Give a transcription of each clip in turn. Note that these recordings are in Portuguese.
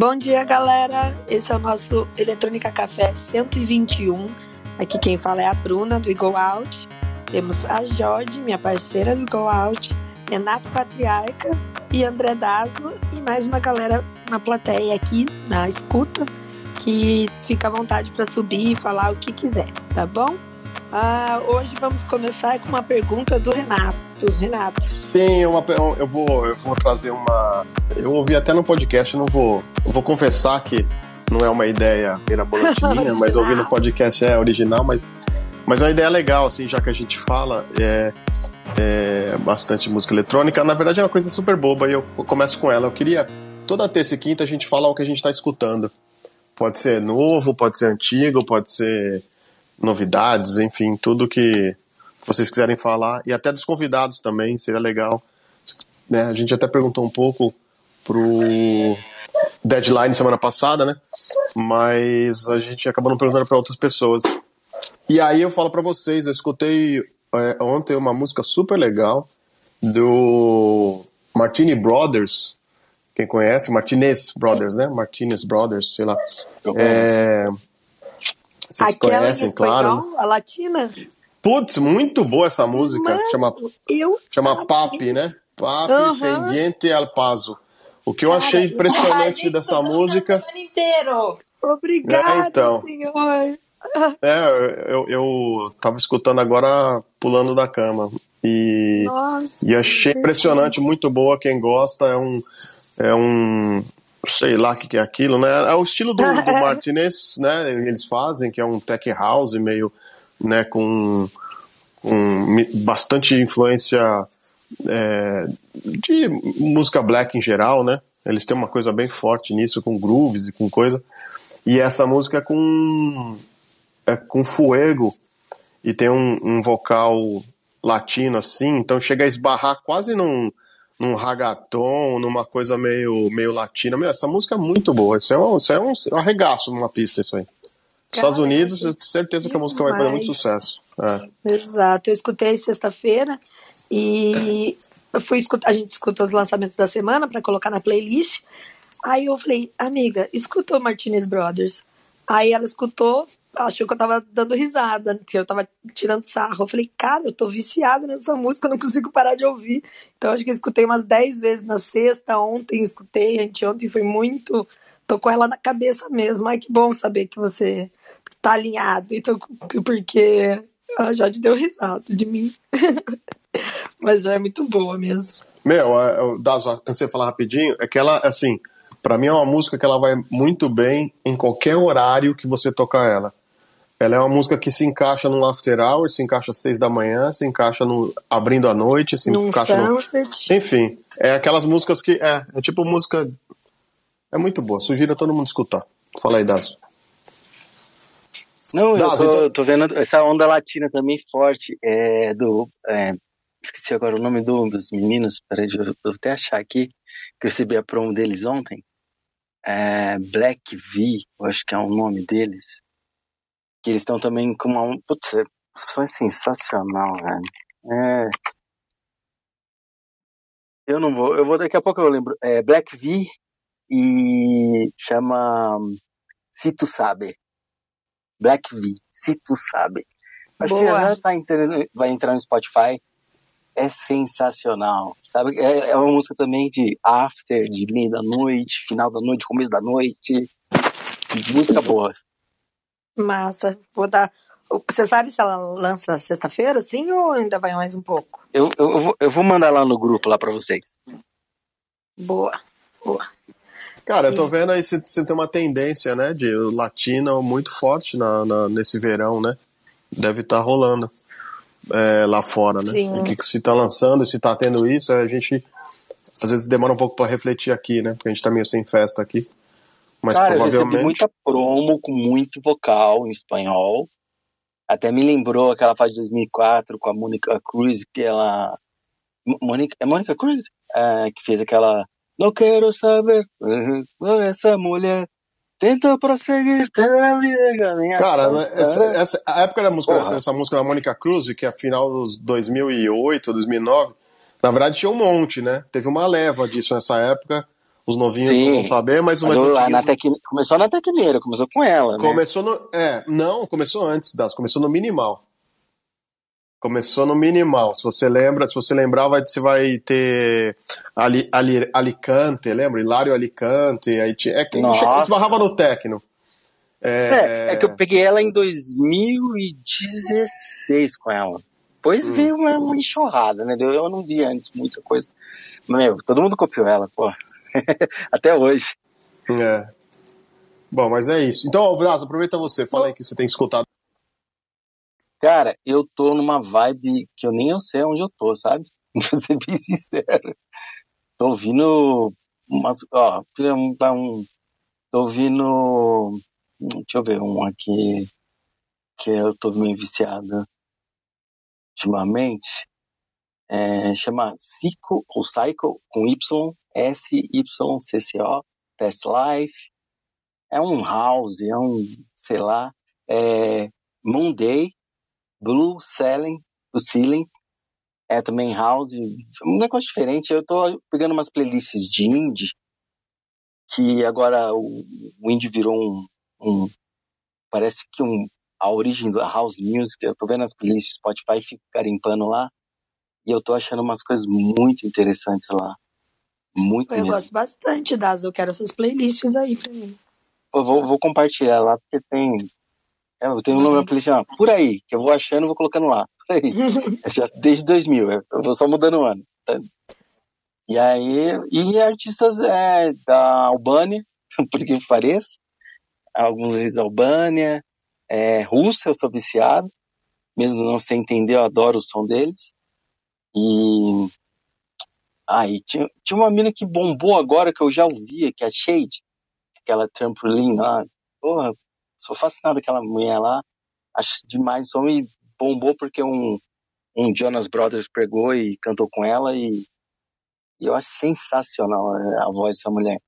Bom dia, galera. Esse é o nosso Eletrônica Café 121. Aqui quem fala é a Bruna do Go Out. Temos a Jode, minha parceira do Go Out, Renato Patriarca e André Daslo e mais uma galera na plateia aqui, na escuta, que fica à vontade para subir e falar o que quiser, tá bom? Ah, hoje vamos começar com uma pergunta do Renato. Renato. Sim, uma, eu, vou, eu vou trazer uma. Eu ouvi até no podcast, não vou. Eu vou confessar que não é uma ideia mirabolantina, mas ouvi no podcast é original, mas, mas é uma ideia legal, assim, já que a gente fala. É, é, bastante música eletrônica. Na verdade é uma coisa super boba e eu começo com ela. Eu queria toda terça e quinta a gente falar o que a gente está escutando. Pode ser novo, pode ser antigo, pode ser novidades, enfim, tudo que vocês quiserem falar, e até dos convidados também, seria legal. Né? A gente até perguntou um pouco pro deadline semana passada, né? Mas a gente acabou não perguntando para outras pessoas. E aí eu falo para vocês, eu escutei é, ontem uma música super legal do Martini Brothers. Quem conhece? Martinez Brothers, né? Martinez Brothers, sei lá. É, vocês Aquela conhecem, claro. A latina? Putz, muito boa essa música. Mano, chama eu chama Papi, né? Papi Uhum. Pendiente al Paso. O que eu achei impressionante dessa música. inteiro. Obrigada, É, então. senhor. É, eu, eu tava escutando agora pulando da cama. E, Nossa. e achei impressionante, muito boa. Quem gosta é um. É um. Sei lá o que, que é aquilo, né? É o estilo do, do Martinez, né? Eles fazem, que é um tech house meio, né? Com, com bastante influência é, de música black em geral, né? Eles têm uma coisa bem forte nisso, com grooves e com coisa. E essa música é com é com fuego e tem um, um vocal latino assim, então chega a esbarrar quase num, num ragaton, numa coisa meio, meio latina. Meu, essa música é muito boa. Isso é um, isso é um, arregaço numa pista, isso aí. Nos Estados Cara, Unidos, eu tenho certeza que a música vai fazer muito demais. sucesso. É. Exato, eu escutei sexta-feira e eu fui escutar, a gente escuta os lançamentos da semana para colocar na playlist. Aí eu falei, amiga, escuta o Martinez Brothers. Aí ela escutou, achou que eu tava dando risada, que eu tava tirando sarro. Eu falei, cara, eu tô viciada nessa música, eu não consigo parar de ouvir. Então acho que eu escutei umas 10 vezes na sexta, ontem escutei, anteontem foi muito. Tô com ela na cabeça mesmo. Ai, que bom saber que você tá alinhado. Então, porque a Jade deu risada de mim. Mas é muito boa mesmo. Meu, de você falar rapidinho, é que ela, assim, pra mim é uma música que ela vai muito bem em qualquer horário que você tocar ela. Ela é uma música que se encaixa no after hour, se encaixa às seis da manhã, se encaixa no abrindo a noite, se Num encaixa no, sunset. Enfim, é aquelas músicas que. É, é tipo música. É muito boa. Sugiro a todo mundo escutar. Fala aí, Dazo. Não, eu Dazo, tô, então- tô vendo essa onda latina também forte. É, do. é, esqueci agora o nome do- dos meninos. Peraí, eu, eu vou até achar aqui. Que eu recebi a promo deles ontem. É, Black V, eu acho que é o nome deles. Que eles estão também com uma. Putz, é, é sensacional, velho. É. Eu não vou, eu vou daqui a pouco eu lembro. É Black V e chama Se Tu Sabe. Black V, Se Tu Sabe. Acho que Boa. já tá entrando, vai entrar no Spotify. É sensacional. Sabe? É, é uma música também de after, de meio da noite, final da noite, começo da noite. Música boa. Massa. Vou dar. Você sabe se ela lança sexta-feira, sim, ou ainda vai mais um pouco? Eu, eu, eu vou, eu vou mandar lá no grupo lá pra vocês. Boa. Boa. Cara, eu tô vendo aí se, se tem uma tendência, né, de latina muito forte na, na- nesse verão, né? Deve estar rolando é, lá fora, né? Sim. O que, que se tá lançando, se tá tendo isso, a gente às vezes demora um pouco pra refletir aqui, né? Porque a gente tá meio sem festa aqui. Mas Cara, eu recebi provavelmente. muita promo com muito vocal em espanhol. Até me lembrou aquela fase de 2004 com a Mônica Cruz, que ela. Mo- Mônica, é Mônica Cruz? É, que fez aquela. Não quero saber uhum, por essa mulher. Tenta prosseguir, toda a vida Cara, essa, essa- a época da música, Porra. dessa música da Mônica Cruz, que é final dos 2008, 2009, na verdade tinha um monte, né? Teve uma leva disso nessa época. Os novinhos Sim, vão saber, mas, mas o, tec... começou na Tecneira, começou com ela, né? Começou no... É, não, começou antes das, começou no Minimal. Começou no minimal. Se você lembra, se você lembrar, vai, você vai ter Ali, Ali, Alicante, lembra? Hilário Alicante. Aí tinha, é que esbarrava no Tecno. É... é... É, que eu peguei ela em 2016 com ela. Depois hum. veio uma, uma enxurrada, né? Eu não vi antes muita coisa. Meu, todo mundo copiou ela, pô. Até hoje. É. Bom, mas é isso. Então, Vlaso, aproveita você. Fala aí que você tem escutado Cara, eu tô numa vibe que eu nem eu sei onde eu tô, sabe? Pra ser bem sincero. Tô ouvindo umas. Ó, tá um. Tô ouvindo. Deixa eu ver um aqui que eu tô meio viciado ultimamente. É, chama Psycho ou Psycho com Y, S-Y-C-C-O, Past Life. É um house, é um, sei lá, é Monday, Blue Ceiling, o Ceiling, é também House, um negócio diferente. Eu tô pegando umas playlists de indie, que agora o, o indie virou um, um, parece que um, a origem da house music, eu tô vendo as playlists Spotify e fico carimpando lá, e eu tô achando umas coisas muito interessantes lá. Muito Eu mesmo. gosto bastante das, eu quero essas playlists aí pra mim. Eu vou, vou compartilhar lá, porque tem, é, eu tenho um nome na playlist por aí, que eu vou achando e vou colocando lá. Por aí. Já desde 2000, eu vou só mudando o ano. Tá? E aí, e artistas é, da Albânia, por que pareça. Alguns vezes Albânia, é, Rússia, eu sou viciado. Mesmo não sem entender, eu adoro o som deles. E aí ah, tinha, tinha uma mina que bombou agora que eu já ouvia, que é a Shade, aquela trampolim lá. Porra, Sou fascinado aquela mulher lá. Acho demais o som e bombou porque um, um Jonas Brothers pegou e cantou com ela e, e eu acho sensacional a, voz dessa mulher.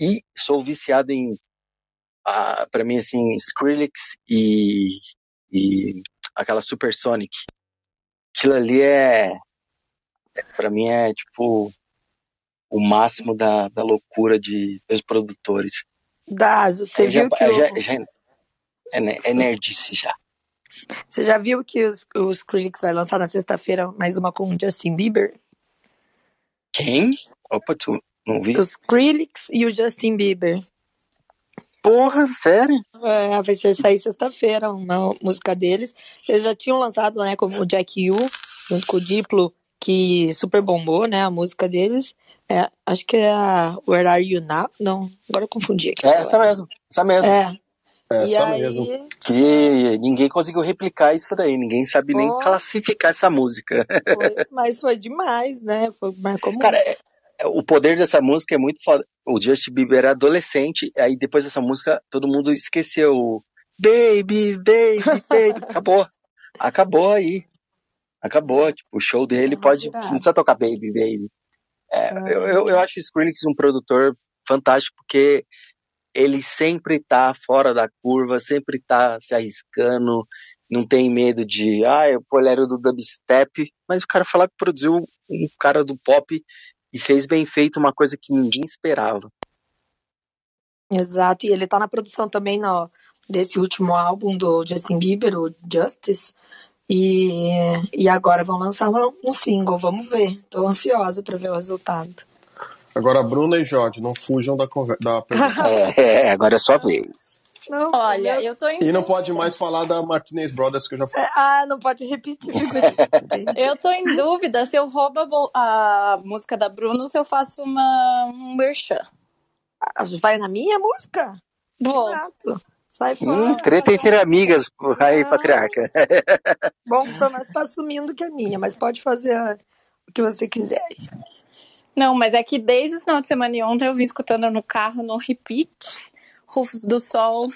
E sou viciado em, uh, para mim, assim, Skrillex e, e aquela Supersonic. Aquilo ali é, para mim é tipo o máximo da, da loucura de dos produtores. Das, você viu já, que. Já, o... já, é, é nerdice já. Você já viu que os, os Skrillex vai lançar na sexta-feira mais uma com o Justin Bieber? Quem? Opa, tu não vi? Os Skrillex e o Justin Bieber. Porra, sério? É, vai ser sair sexta-feira uma música deles. Eles já tinham lançado, né, como o Jack U, junto com o Diplo, que super bombou, né, a música deles. É, acho que é a Where Are You Now? Não, agora eu confundi aqui. É, essa mesmo, essa mesmo. É. É, essa aí... mesmo. Que ninguém conseguiu replicar isso daí, ninguém sabe nem classificar essa música. Foi, mas foi demais, né? Foi, marcou muito. Cara, é, o poder dessa música é muito foda. O Justin Bieber era adolescente, aí depois dessa música todo mundo esqueceu. Baby, baby, baby. Acabou. Acabou aí. Acabou. Tipo, o show dele pode. Não precisa tocar baby, baby. É, eu, eu, eu, acho o Skrillex um produtor fantástico porque ele sempre está fora da curva, sempre está se arriscando, não tem medo de, ah, eu polero do dubstep, mas o cara falar que produziu um cara do pop e fez bem feito uma coisa que ninguém esperava. Exato, e ele está na produção também no, desse último álbum do Justin Bieber, o Justice, e, e agora vão lançar um single, vamos ver. Estou ansiosa para ver o resultado. Agora, Bruna e Jorge, não fujam da, da pergunta. é, é, agora é sua vez. Não, Olha, eu tô em... E não pode mais falar da Martinez Brothers que eu já falei. Ah, não pode repetir. eu tô em dúvida se eu roubo a, música da Bruna ou se eu faço uma, um merchan. Ah, vai na minha música? Vou. Exato. Sai fora. Hum, treta entre amigas, aí, patriarca. Bom, nós tá assumindo que é minha, mas pode fazer o que você quiser. Não, mas é que desde o final de semana e ontem eu vim escutando no carro, no repeat, Rufos do Sol,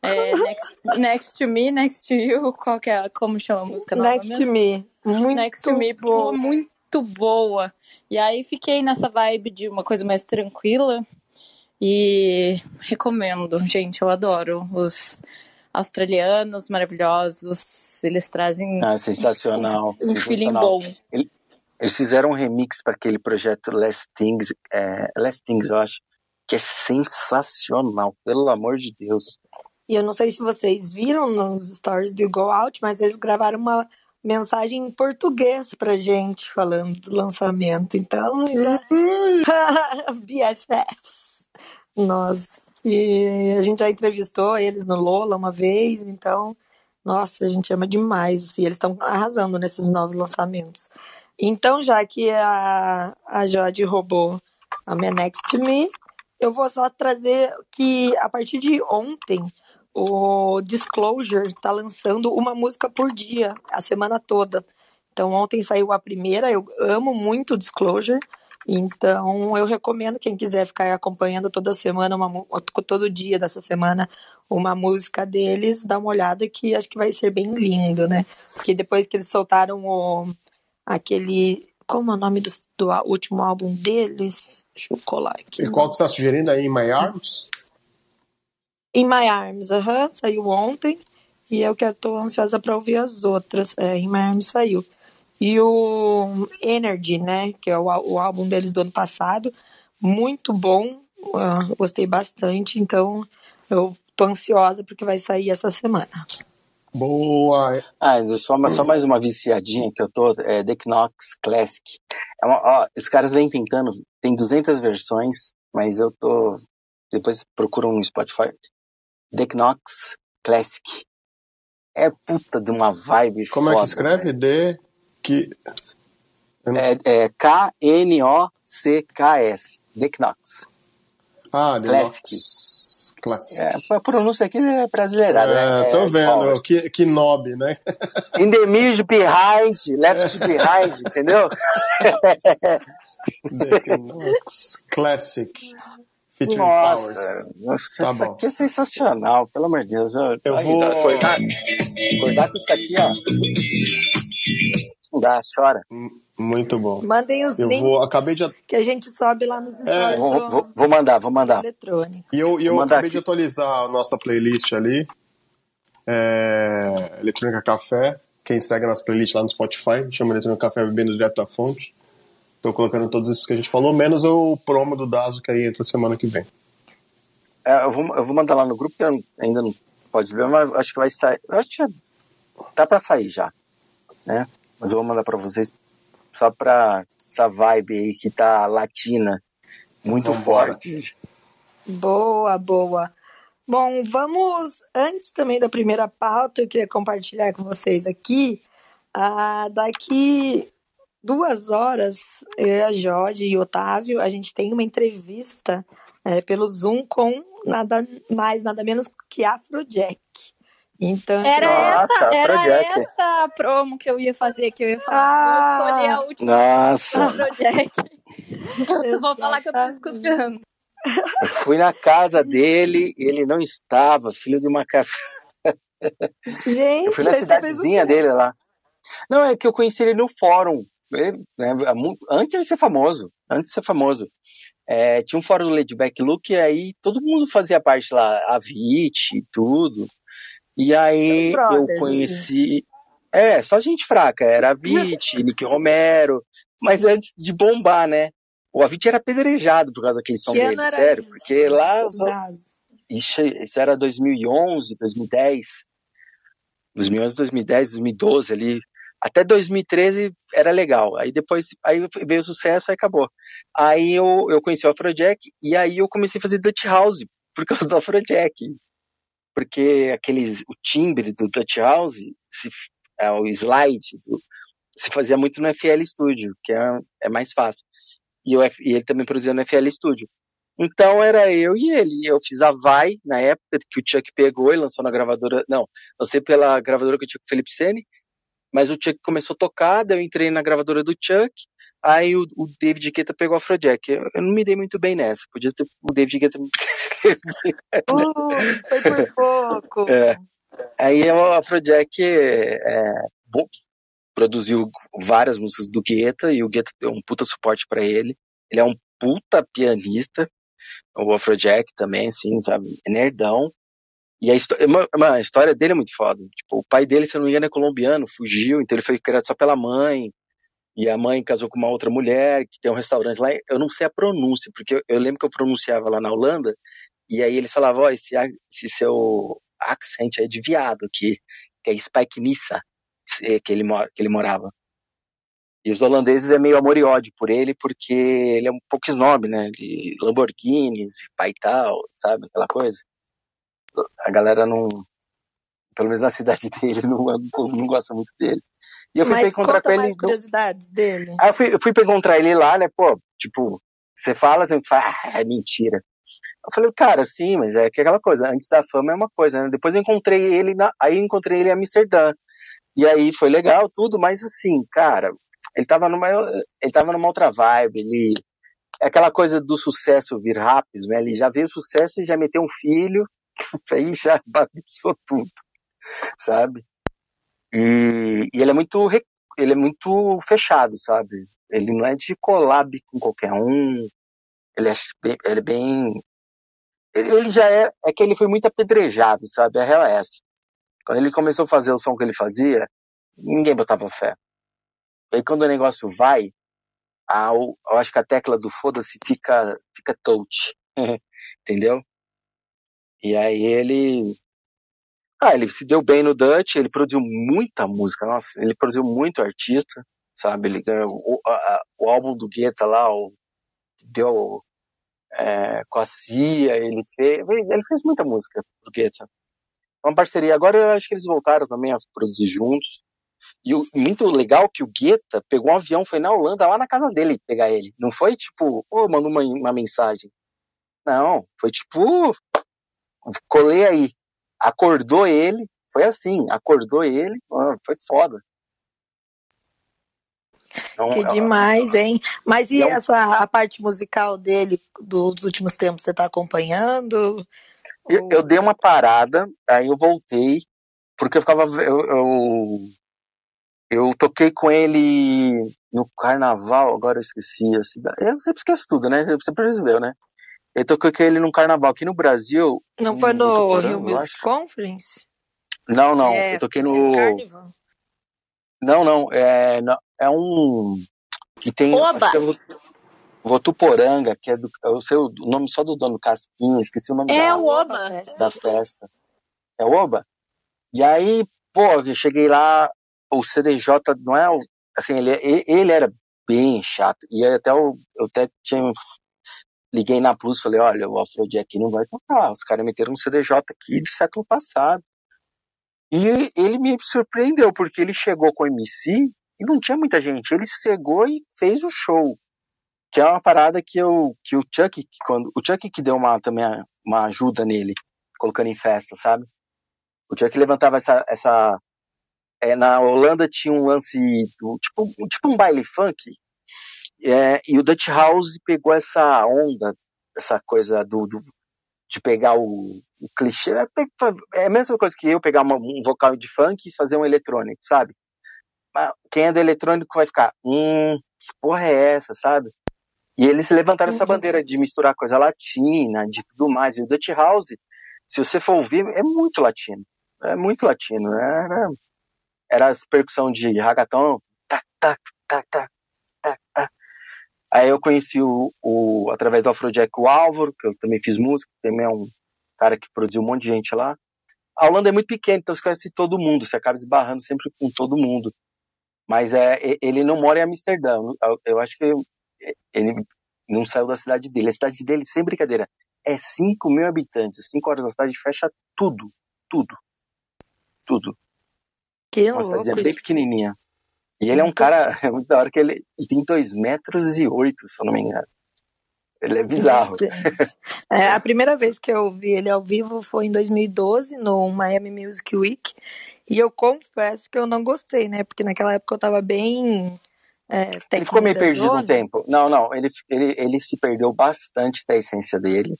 é, next, next, to Me, Next to You, qual que é, como chama a música nova Next mesmo? to Me, muito Next to Me, boa. muito boa. E aí fiquei nessa vibe de uma coisa mais tranquila, e recomendo, gente, eu adoro. Os australianos maravilhosos, eles trazem ah, sensacional, um, um feeling bom. Eles fizeram um remix para aquele projeto Last Things, é, Last Things, eu acho, que é sensacional, pelo amor de Deus. E eu não sei se vocês viram nos stories do Go Out, mas eles gravaram uma mensagem em português pra gente, falando do lançamento. Então, BFFs, nós. E a gente já entrevistou eles no Lola uma vez, então, nossa, a gente ama demais. E eles estão arrasando nesses novos lançamentos. Então, já que a, a Jode roubou a minha Next to Me, eu vou só trazer que a partir de ontem o Disclosure está lançando uma música por dia, a semana toda. Então, ontem saiu a primeira, eu amo muito o Disclosure, então eu recomendo quem quiser ficar acompanhando toda semana, uma, todo dia dessa semana, uma música deles, dá uma olhada que acho que vai ser bem lindo, né? Porque depois que eles soltaram o, aquele. Como é o nome do, do último álbum deles? Deixa eu colar aqui. E qual que você está sugerindo aí, In My Arms? In My Arms, aham, saiu ontem. E eu que estou ansiosa para ouvir as outras. É, In My Arms saiu. E o Energy, né? Que é o, o álbum deles do ano passado. Muito bom. Uh, gostei bastante. Então, eu tô ansiosa porque vai sair essa semana. Boa! Ah, só, só mais uma viciadinha que eu tô, é The Knox Classic. É uma, ó, os caras vêm tentando, tem 200 versões, mas eu tô, depois procuram no Spotify, The Knox Classic. É puta de uma vibe Como foda, é que escreve? D... Que... É, é K-N-O-C-K-S. The Knox. Ah, The Classic. Knox. Classic. É, a pronúncia aqui é brasileirada, É, né? tô É, vendo, que, que nob, né? In the middle behind, left behind, entendeu? Classic. Featuring Nossa, Powers. nossa Tá isso bom. aqui é sensacional, pelo amor de Deus. Eu, Eu Ai, vou- Acordar, acordar com isso aqui, ó. Não dá, chora. Muito bom. Mandem os Eu links vou, acabei de, que a gente sobe lá nos stories Vou, do, vou, mandar, vou mandar. eletrônico. e eu, e eu acabei de aqui. atualizar a nossa playlist ali. É, Eletrônica Café. Quem segue nas playlists lá no Spotify, chama Eletrônica Café Bebendo Direto da Fonte. Tô colocando todos esses que a gente falou, menos o promo do Dazo que aí entra semana que vem. É, eu, vou, eu vou mandar lá no grupo, que ainda não pode ver, mas acho que vai sair. Eu acho que já tá pra sair já, né? Mas eu vou mandar pra vocês só pra essa vibe aí que tá latina, muito forte. Boa, boa. Bom, vamos, antes também da primeira pauta, eu queria compartilhar com vocês aqui. Ah, daqui duas horas, eu, a Jode e o Otávio, a gente tem uma entrevista é, pelo Zoom com nada mais, nada menos que Afrojack. Então, Era Nossa, essa, era essa promo que eu ia fazer, que eu ia falar. Ah. Vou escolher a última Nossa, Afrojack. Vou falar que eu tô escutando. eu fui na casa dele, ele não estava, filho de uma café. Gente, Eu fui na cidadezinha dele lá. Não, é que eu conheci ele no fórum. Ele, né, antes de ser famoso. Antes de ser famoso. É, tinha um fórum do Ladyback Look e aí todo mundo fazia parte lá. A Vit e tudo. E aí brothers, eu conheci. É, só gente fraca. Era a Vit, Nick Romero. Mas antes de bombar, né? O Avicii era apedrejado por causa daquele som Que dele, sério. isso? Porque lá os isso, isso era 2011, 2010. 2011, 2010, 2012 ali. Até 2013 era legal. Aí depois aí veio o sucesso e acabou. Aí eu, eu conheci o Afrojack e aí eu comecei a fazer Dutch House por causa do Afrojack. Porque aqueles, o timbre do Dutch House, se, é, o slide, do- se fazia muito no FL Studio, que é, é mais fácil. E, F- e ele também produzia no FL Studio. Então era eu e ele. Eu fiz a Vai na época que o Chuck pegou e lançou na gravadora. Não, lancei pela gravadora que eu tinha com o Felipe Sene, mas o Chuck começou a tocar, daí eu entrei na gravadora do Chuck, aí o, o David Guetta pegou a Afrojack. Eu, eu não me dei muito bem nessa. Podia ter o David Guetta. Uh, foi por pouco. É. Aí o Afrojack é, bom, produziu várias músicas do Guetta e o Guetta deu um puta suporte pra ele. Ele é um puta pianista, o Afrojack também, assim, sabe? É nerdão. E a, histó- mano, a história dele é muito foda. Tipo, o pai dele, se eu não me engano, é colombiano, fugiu, então ele foi criado só pela mãe. E a mãe casou com uma outra mulher que tem um restaurante lá. Eu não sei a pronúncia, porque eu, eu lembro que eu pronunciava lá na Holanda, e aí eles falavam: Ó, oh, esse, esse seu accent é de viado aqui, que é Spike Nissa, que ele, que ele morava. E os holandeses é meio amor e ódio por ele, porque ele é um pouco snob, né? De Lamborghinis, pai tal, sabe? Aquela coisa. A galera não. Pelo menos na cidade dele, não, não gosta muito dele. E eu fui Mas encontrar com ele. Mais curiosidades dele. Aí eu fui, eu fui encontrar ele lá, né? Pô, tipo, você fala, tem que falar, ah, é mentira. Eu falei, cara, sim, mas é que aquela coisa, antes da fama é uma coisa, né? Depois eu encontrei ele, na, aí encontrei ele em Amsterdã. E aí foi legal, tudo, mas assim, cara, ele tava numa, ele tava numa outra vibe, ele, é aquela coisa do sucesso vir rápido, né? Ele já veio o sucesso e já meteu um filho, aí já bagunçou tudo, sabe? E, e ele é muito, ele é muito fechado, sabe? Ele não é de collab com qualquer um, ele é bem, ele é bem ele já é, é que ele foi muito apedrejado, sabe? A real é essa. Quando ele começou a fazer o som que ele fazia, ninguém botava fé. E quando o negócio vai, a, eu acho que a tecla do foda-se fica, fica touch. Entendeu? E aí ele. Ah, ele se deu bem no Dutch, ele produziu muita música, nossa, ele produziu muito artista, sabe? Ele ganhou o, a, o álbum do Guetta lá, o, deu é, com a Cia, ele fez, ele fez muita música do Guetta. Uma parceria. Agora eu acho que eles voltaram também a produzir juntos. E o, muito legal que o Guetta pegou um avião, foi na Holanda, lá na casa dele pegar ele. Não foi tipo, ô, oh, mandou uma, uma mensagem. Não, foi tipo, colei aí. Acordou ele, foi assim, acordou ele, foi foda. Então, que demais, hein? Mas e, é essa a parte musical dele dos últimos tempos, você tá acompanhando? Eu, eu, dei uma parada, aí eu voltei, porque eu ficava. Eu, eu, eu, toquei com ele no carnaval, agora eu esqueci a cidade. Eu sempre esqueço tudo, né? Você percebeu, né? Eu toquei com ele no carnaval aqui no Brasil. Não foi no Rio Music Conference? Não, não. É, eu toquei no. É não, não. É, é um. Que tem. Oba! Acho que é Votuporanga, que é, do, eu sei o nome só do dono Casquinha, esqueci o nome É da, o Oba. da festa. É o Oba? E aí, pô, eu cheguei lá, o CDJ não é. Assim, ele, ele era bem chato. E até eu, eu até tinha. Liguei na Plus falei: olha, o Offroad aqui não vai tocar. Os caras meteram um CDJ aqui de século passado. E ele me surpreendeu, porque ele chegou com o MC e não tinha muita gente. Ele chegou e fez o show. Que é uma parada que, eu, que o Chuck, que quando, o Chuck que deu uma, também uma ajuda nele, colocando em festa, sabe? O Chuck levantava essa. essa é, na Holanda tinha um lance, do, tipo, tipo um baile funk, é, e o Dutch House pegou essa onda, essa coisa do, do de pegar o, o clichê. É, é, a mesma coisa que eu pegar uma, um vocal de funk e fazer um eletrônico, sabe? Mas quem é do eletrônico vai ficar, hum, que porra é essa, sabe? E eles levantaram essa uhum. bandeira de misturar coisa latina, de tudo mais. E o Dutch House, se você for ouvir, é muito latino. É muito latino. Era, era as percussão de ragatão, tac, tac, tac, tac, tac, tac. Aí eu conheci o, o através do Afrojack o Álvaro, que eu também fiz música, também é um cara que produziu um monte de gente lá. A Holanda é muito pequena, então você conhece todo mundo, você acaba esbarrando sempre com todo mundo. Mas é, ele não mora em Amsterdã. Eu, eu acho que ele não saiu da cidade dele. A cidade dele, sem brincadeira, é 5 mil habitantes. Às 5 horas da tarde fecha tudo. Tudo. Tudo. Que Uma cidade bem pequenininha. E ele é um cara, é muito da hora que ele, ele tem 2 metros e 8, se eu não me engano. Ele é bizarro. É, a primeira vez que eu vi ele ao vivo foi em 2012, no Miami Music Week. E eu confesso que eu não gostei, né? Porque naquela época eu tava bem. É, ele ficou meio perdido zona. um tempo. Não, não, ele, ele, ele se perdeu bastante da essência dele.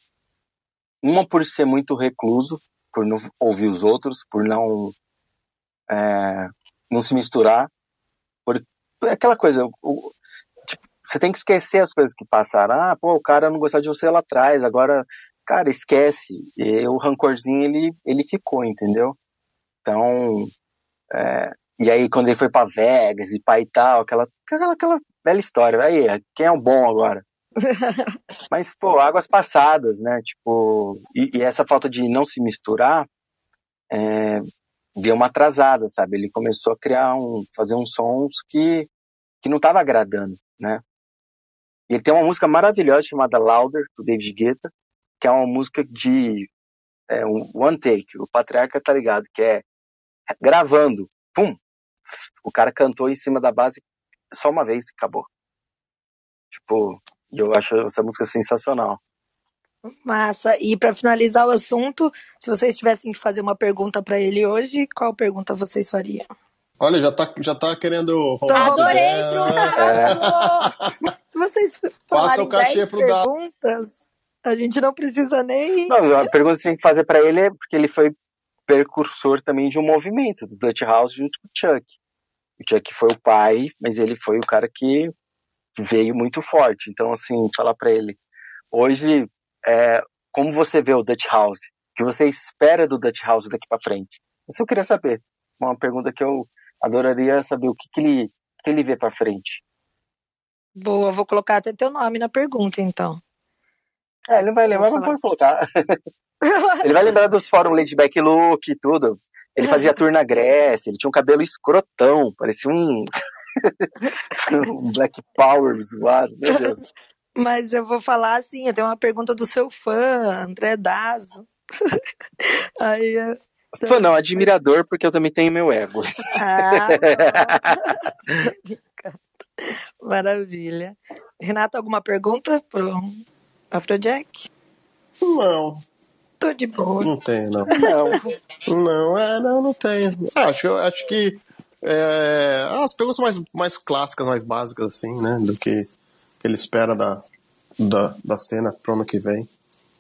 Uma por ser muito recluso, por não ouvir os outros, por não, é, não se misturar. Por, aquela coisa, o, tipo, você tem que esquecer as coisas que passaram. Ah, pô, o cara não gostava de você lá atrás, agora, cara, esquece. E o rancorzinho, ele, ele ficou, entendeu? Então, é, e aí quando ele foi para Vegas e pai e tal, aquela, aquela, aquela bela história. Aí, quem é o bom agora? Mas, pô, águas passadas, né? Tipo, e, e essa falta de não se misturar é, deu uma atrasada, sabe? Ele começou a criar um, fazer uns sons que, que não tava agradando, né? E ele tem uma música maravilhosa chamada Louder, do David Guetta, que é uma música de é, um one take, o patriarca tá ligado, que é gravando, pum, o cara cantou em cima da base só uma vez e acabou. Tipo, eu acho essa música sensacional. Massa. E para finalizar o assunto, se vocês tivessem que fazer uma pergunta para ele hoje, qual pergunta vocês fariam? Olha, já tá, já tá querendo roubar Adorei, é. Se vocês Passa o cachê pro perguntas, a gente não precisa nem... Não, a pergunta que você tem que fazer para ele é porque ele foi precursor também de um movimento, do Dutch House junto com o Chuck. O Chuck foi o pai, mas ele foi o cara que veio muito forte. Então, assim, falar para ele, hoje, é, como você vê o Dutch House? O que você espera do Dutch House daqui para frente? Isso eu queria saber. Uma pergunta que eu adoraria saber o que, que ele, que ele vê para frente. Boa, vou colocar até teu nome na pergunta, então. É, ele não vai lembrar, mas pode colocar. ele vai lembrar dos fóruns Lady Back Look e tudo. Ele fazia tour na Grécia, ele tinha um cabelo escrotão, parecia um um Black Power zoado, meu Deus. Mas eu vou falar assim, eu tenho uma pergunta do seu fã, André Dazo. Aí, Fã não, admirador, porque eu também tenho meu ego. Ah, Maravilha. Renato, alguma pergunta pro Afrojack? Não. Tô de boa. Não tem, não. Não, não, é, não, não tem. Ah, acho, acho que é, as perguntas mais, mais clássicas, mais básicas, assim, né? Do que, que ele espera da, da, da cena pro ano que vem.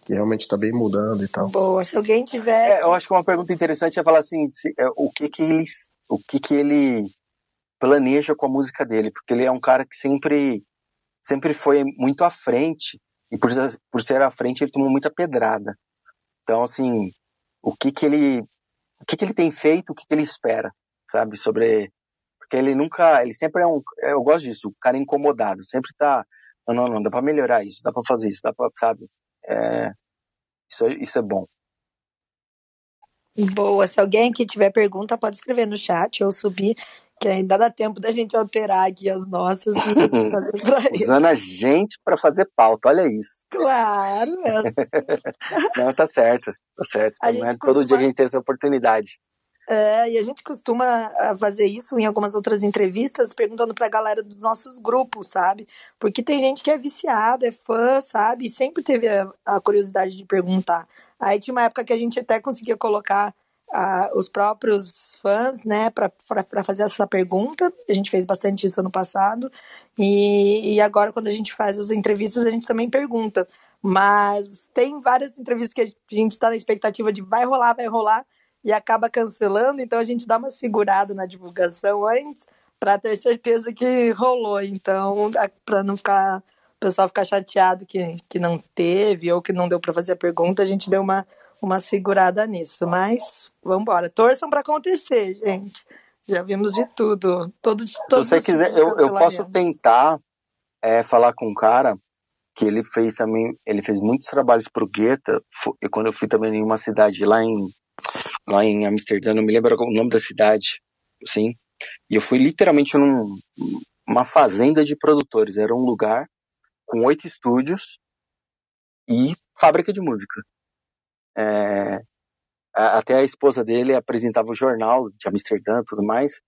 Que realmente tá bem mudando e tal. Boa, se alguém tiver. É, eu acho que uma pergunta interessante é falar assim: se, é, o que que ele. O que que ele planeja com a música dele, porque ele é um cara que sempre sempre foi muito à frente e por, por ser à frente ele tomou muita pedrada. Então assim, o que que ele o que que ele tem feito, o que que ele espera? sabe? Sobre. Porque ele nunca. Ele sempre é um. Eu gosto disso, o cara incomodado. Sempre tá. Não, não, não, dá pra melhorar isso, dá pra fazer isso, dá pra. Sabe? É, isso, isso é bom. Boa. Se alguém que tiver pergunta, pode escrever no chat ou subir, que ainda dá tempo da gente alterar aqui as nossas Usando a gente para fazer pauta, olha isso. Claro. É assim. Não, tá certo, tá certo. Não é todo dia a gente tem essa oportunidade. É, e a gente costuma ah, fazer isso em algumas outras entrevistas, perguntando para a galera dos nossos grupos, sabe? Porque tem gente que é viciada, é fã, sabe? E sempre teve a, a curiosidade de perguntar. Aí tinha uma época que a gente até conseguia colocar uh, os próprios fãs, né, para fazer essa pergunta. A gente fez bastante isso ano passado. E, e agora, quando a gente faz as entrevistas, a gente também pergunta. Mas tem várias entrevistas que a gente está na expectativa de vai rolar, vai rolar e acaba cancelando, então a gente dá uma segurada na divulgação antes para ter certeza que rolou. Então, para não ficar o pessoal ficar chateado que, que não teve ou que não deu para fazer a pergunta, a gente deu uma, uma segurada nisso. Mas vamos embora. Torçam para acontecer, gente. Já vimos de tudo. Todo, Se você quiser, eu, eu posso tentar é, falar com um cara que ele fez também, ele fez muitos trabalhos para o Guetta, e quando eu fui também em uma cidade lá em lá em Amsterdã, não me lembro o nome da cidade, assim. E eu fui literalmente numa fazenda de produtores. Era um lugar com oito estúdios e fábrica de música. É, até a esposa dele apresentava o jornal de Amsterdã e tudo mais.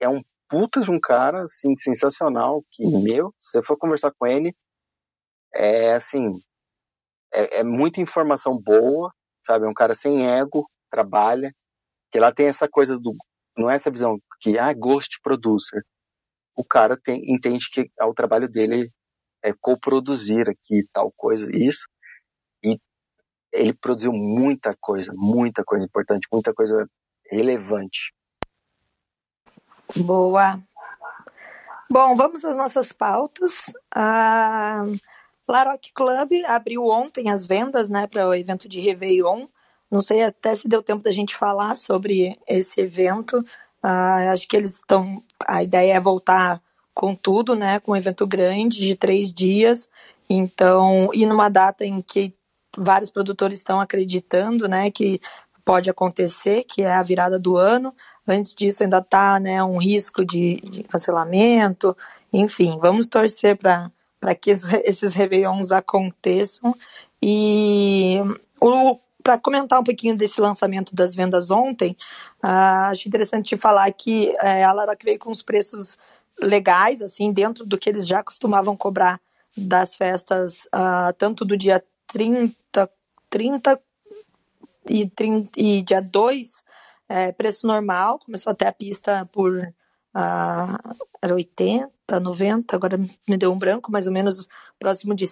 É um puta de um cara, assim, sensacional, que, meu, se você for conversar com ele, é, assim, é, é muita informação boa, sabe? É um cara sem ego, trabalha, que lá tem essa coisa do não é essa visão que ah ghost producer. O cara tem entende que o trabalho dele é coproduzir aqui tal coisa isso e ele produziu muita coisa, muita coisa importante, muita coisa relevante. Boa. Bom, vamos às nossas pautas. A Laroque Club abriu ontem as vendas né, para o evento de Réveillon. Não sei até se deu tempo da gente falar sobre esse evento, Uh, acho que eles estão. A ideia é voltar com tudo, né? Com um evento grande de três dias. Então, e numa data em que vários produtores estão acreditando, né? Que pode acontecer, que é a virada do ano. Antes disso ainda está né, um risco de, de, cancelamento. Enfim, vamos torcer para que esses réveillons aconteçam. E para comentar um pouquinho desse lançamento das vendas ontem, uh, acho interessante falar que uh, a Lara veio com os preços legais, assim, dentro do que eles já costumavam cobrar das festas, uh, tanto do dia 30, 30 e, 30, e dia 2, é, preço normal, começou até a pista por uh, era 80, 90, agora me deu um branco, mais ou menos próximo de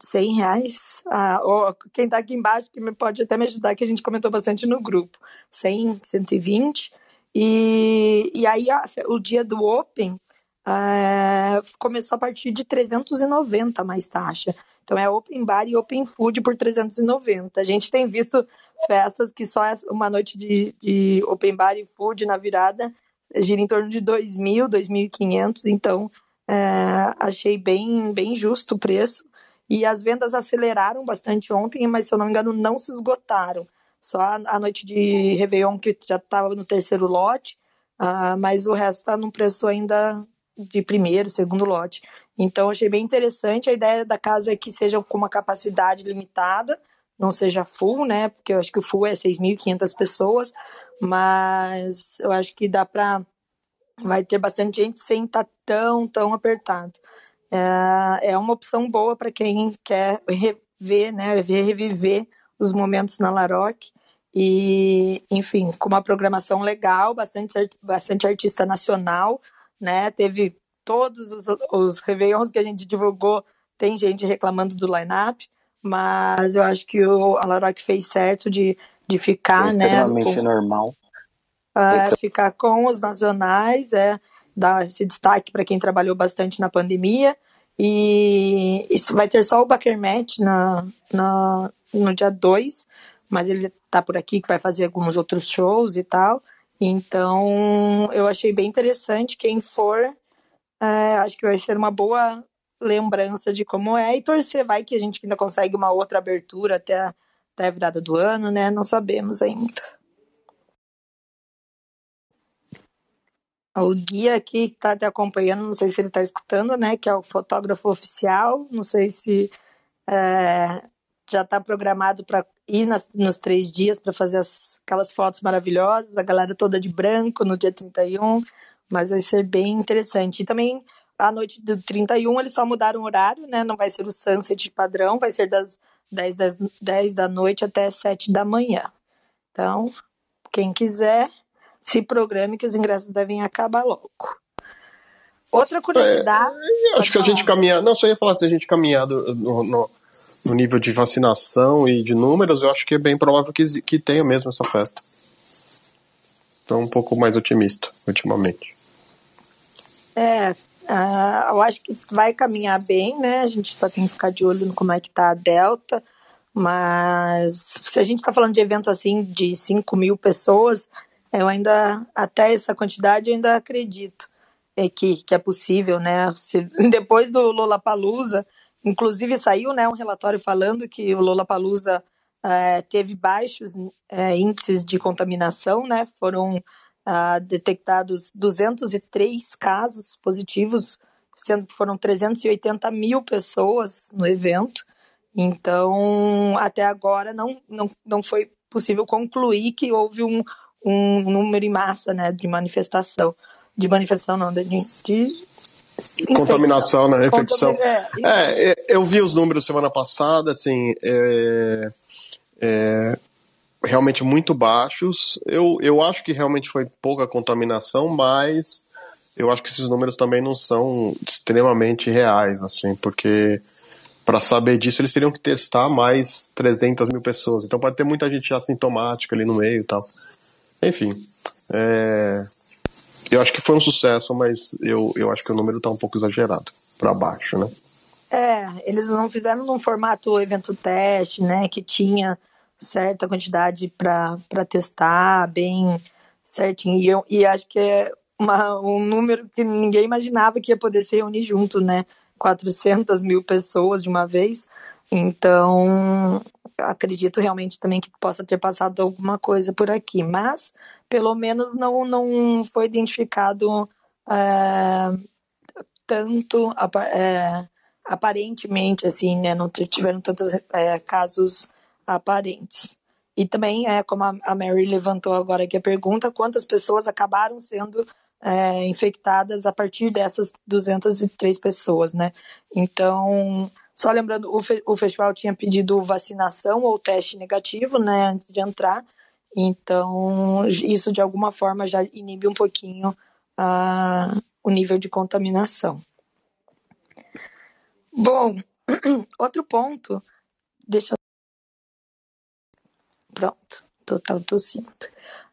100 reais. Ah, ou quem está aqui embaixo que pode até me ajudar, que a gente comentou bastante no grupo. 100, 120. E, e aí a, o dia do Open é, começou a partir de 390 mais taxa. Então é open bar e open food por 390. A gente tem visto festas que só uma noite de, de open bar e food na virada gira em torno de 2.000, 2.500. Então é, achei bem, bem justo o preço. E as vendas aceleraram bastante ontem, mas se eu não me engano não se esgotaram. Só a, noite de Réveillon que já estava no terceiro lote, uh, mas o resto está num preço ainda de primeiro, segundo lote. Então, achei bem interessante. A ideia da casa é que seja com uma capacidade limitada, não seja full, né? Porque eu acho que o full é 6.500 pessoas, mas eu acho que dá para. Vai ter bastante gente sem estar tá tão, tão apertado. É, é uma opção boa para quem quer rever, né? Reviver os momentos na Laroque. E, enfim, com uma programação legal, bastante, bastante artista nacional né? Teve todos os, os Réveillons que a gente divulgou, tem gente reclamando do line-up, mas eu acho que o Alaroc fez certo de, de ficar, é né? Extremamente normal. É, ficar com os nacionais, é dar esse destaque para quem trabalhou bastante na pandemia. E isso vai ter só o Bakermat na, na, no dia 2, mas ele tá por aqui que vai fazer alguns outros shows e tal. Então, eu achei bem interessante. Quem for, é, acho que vai ser uma boa lembrança de como é. E torcer, vai que a gente ainda consegue uma outra abertura até até a virada do ano, né? Não sabemos ainda. O guia aqui que está te acompanhando, não sei se ele está escutando, né? Que é o fotógrafo oficial. Não sei se é, já está programado para ir nas, nos três dias para fazer as, aquelas fotos maravilhosas, a galera toda de branco no dia 31, mas vai ser bem interessante. E também a noite do 31 eles só mudaram o horário, né? Não vai ser o sunset padrão, vai ser das 10, das 10 da noite até 7 da manhã. Então, quem quiser, se programe que os ingressos devem acabar logo. Outra curiosidade. É, acho que a gente caminhar. Não, só ia falar se a gente caminhado no, no no nível de vacinação e de números, eu acho que é bem provável que, que tenha mesmo essa festa. Estou um pouco mais otimista ultimamente. É, uh, eu acho que vai caminhar bem, né? A gente só tem que ficar de olho no como é que tá a Delta. Mas se a gente está falando de evento assim de 5 mil pessoas, eu ainda, até essa quantidade, eu ainda acredito é que, que é possível, né? Se, depois do Lollapalooza, Inclusive saiu né, um relatório falando que o Lollapalooza é, teve baixos é, índices de contaminação, né? Foram ah, detectados 203 casos positivos, sendo que foram 380 mil pessoas no evento. Então, até agora não, não, não foi possível concluir que houve um, um número em massa né, de manifestação. De manifestação, não, de, de Contaminação, né? Infecção. É, é, eu vi os números semana passada, assim, é, é, realmente muito baixos. Eu, eu acho que realmente foi pouca contaminação, mas eu acho que esses números também não são extremamente reais, assim, porque para saber disso eles teriam que testar mais 300 mil pessoas. Então pode ter muita gente assintomática ali no meio e tal. Enfim, é, eu acho que foi um sucesso, mas eu, eu acho que o número está um pouco exagerado para baixo, né? É, eles não fizeram num formato evento teste, né? Que tinha certa quantidade para testar, bem certinho. E, eu, e acho que é uma, um número que ninguém imaginava que ia poder se reunir junto, né? 400 mil pessoas de uma vez. Então, acredito realmente também que possa ter passado alguma coisa por aqui. Mas, pelo menos, não, não foi identificado é, tanto. É, aparentemente, assim, né? Não tiveram tantos é, casos aparentes. E também, é, como a Mary levantou agora aqui a pergunta, quantas pessoas acabaram sendo é, infectadas a partir dessas 203 pessoas, né? Então, só lembrando, o, fe o festival tinha pedido vacinação ou teste negativo, né, antes de entrar. Então, isso de alguma forma já inibe um pouquinho uh, o nível de contaminação. Bom, outro ponto, deixa Pronto, total tossindo.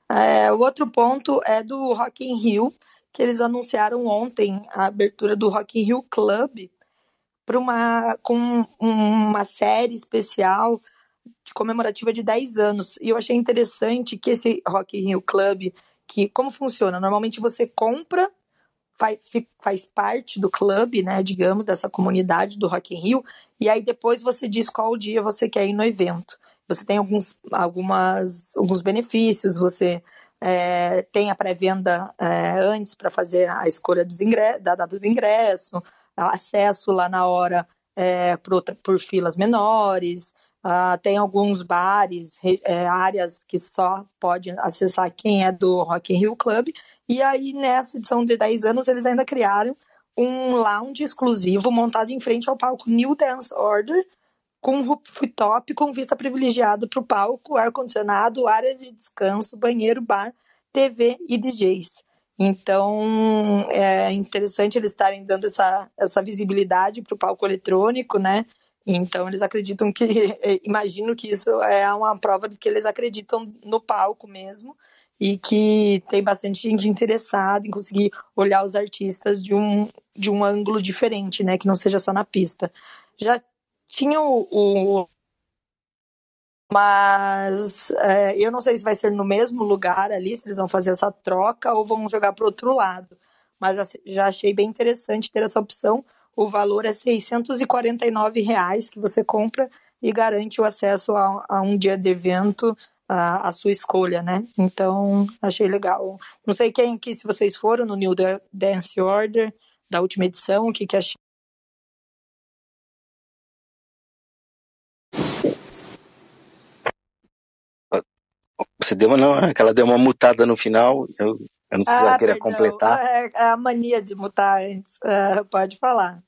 É, o outro ponto é do Rock in Rio, que eles anunciaram ontem a abertura do Rock in Rio Club para uma com uma série especial de comemorativa de 10 anos. E eu achei interessante que esse Rock in Rio Club, que como funciona? Normalmente você compra faz, faz parte do clube, né, digamos, dessa comunidade do Rock in Rio, e aí depois você diz qual dia você quer ir no evento. Você tem alguns, algumas, alguns benefícios, você é, tem a pré-venda é, antes para fazer a escolha dos ingressos, da data do ingresso, acesso lá na hora é, por, por filas menores, Uh, tem alguns bares, é, áreas que só pode acessar quem é do Rock in Rio Club. E aí, nessa edição de 10 anos, eles ainda criaram um lounge exclusivo montado em frente ao palco New Dance Order, com rooftop com vista privilegiada para o palco, ar-condicionado, área de descanso, banheiro, bar, TV e DJs. Então, é interessante eles estarem dando essa, essa visibilidade para o palco eletrônico, né? Então eles acreditam que, eh, imagino que isso é uma prova de que eles acreditam no palco mesmo e que tem bastante gente interessada em conseguir olhar os artistas de um, de um ângulo diferente, né, que não seja só na pista. Já tinha o, o mas é, eu não sei se vai ser no mesmo lugar ali, se eles vão fazer essa troca ou vão jogar para outro lado. Mas assim, já achei bem interessante ter essa opção, o valor é 649 reais que você compra e garante o acesso a, a um dia de evento a, a, sua escolha, né? Então, achei legal. Não sei quem que se vocês foram no New Dance Order da última edição, o que que. Você deu uma, não, aquela deu uma mutada no final, eu, eu não sei se ah, ela queria completar. É, é a mania de mutar antes, uh, pode falar.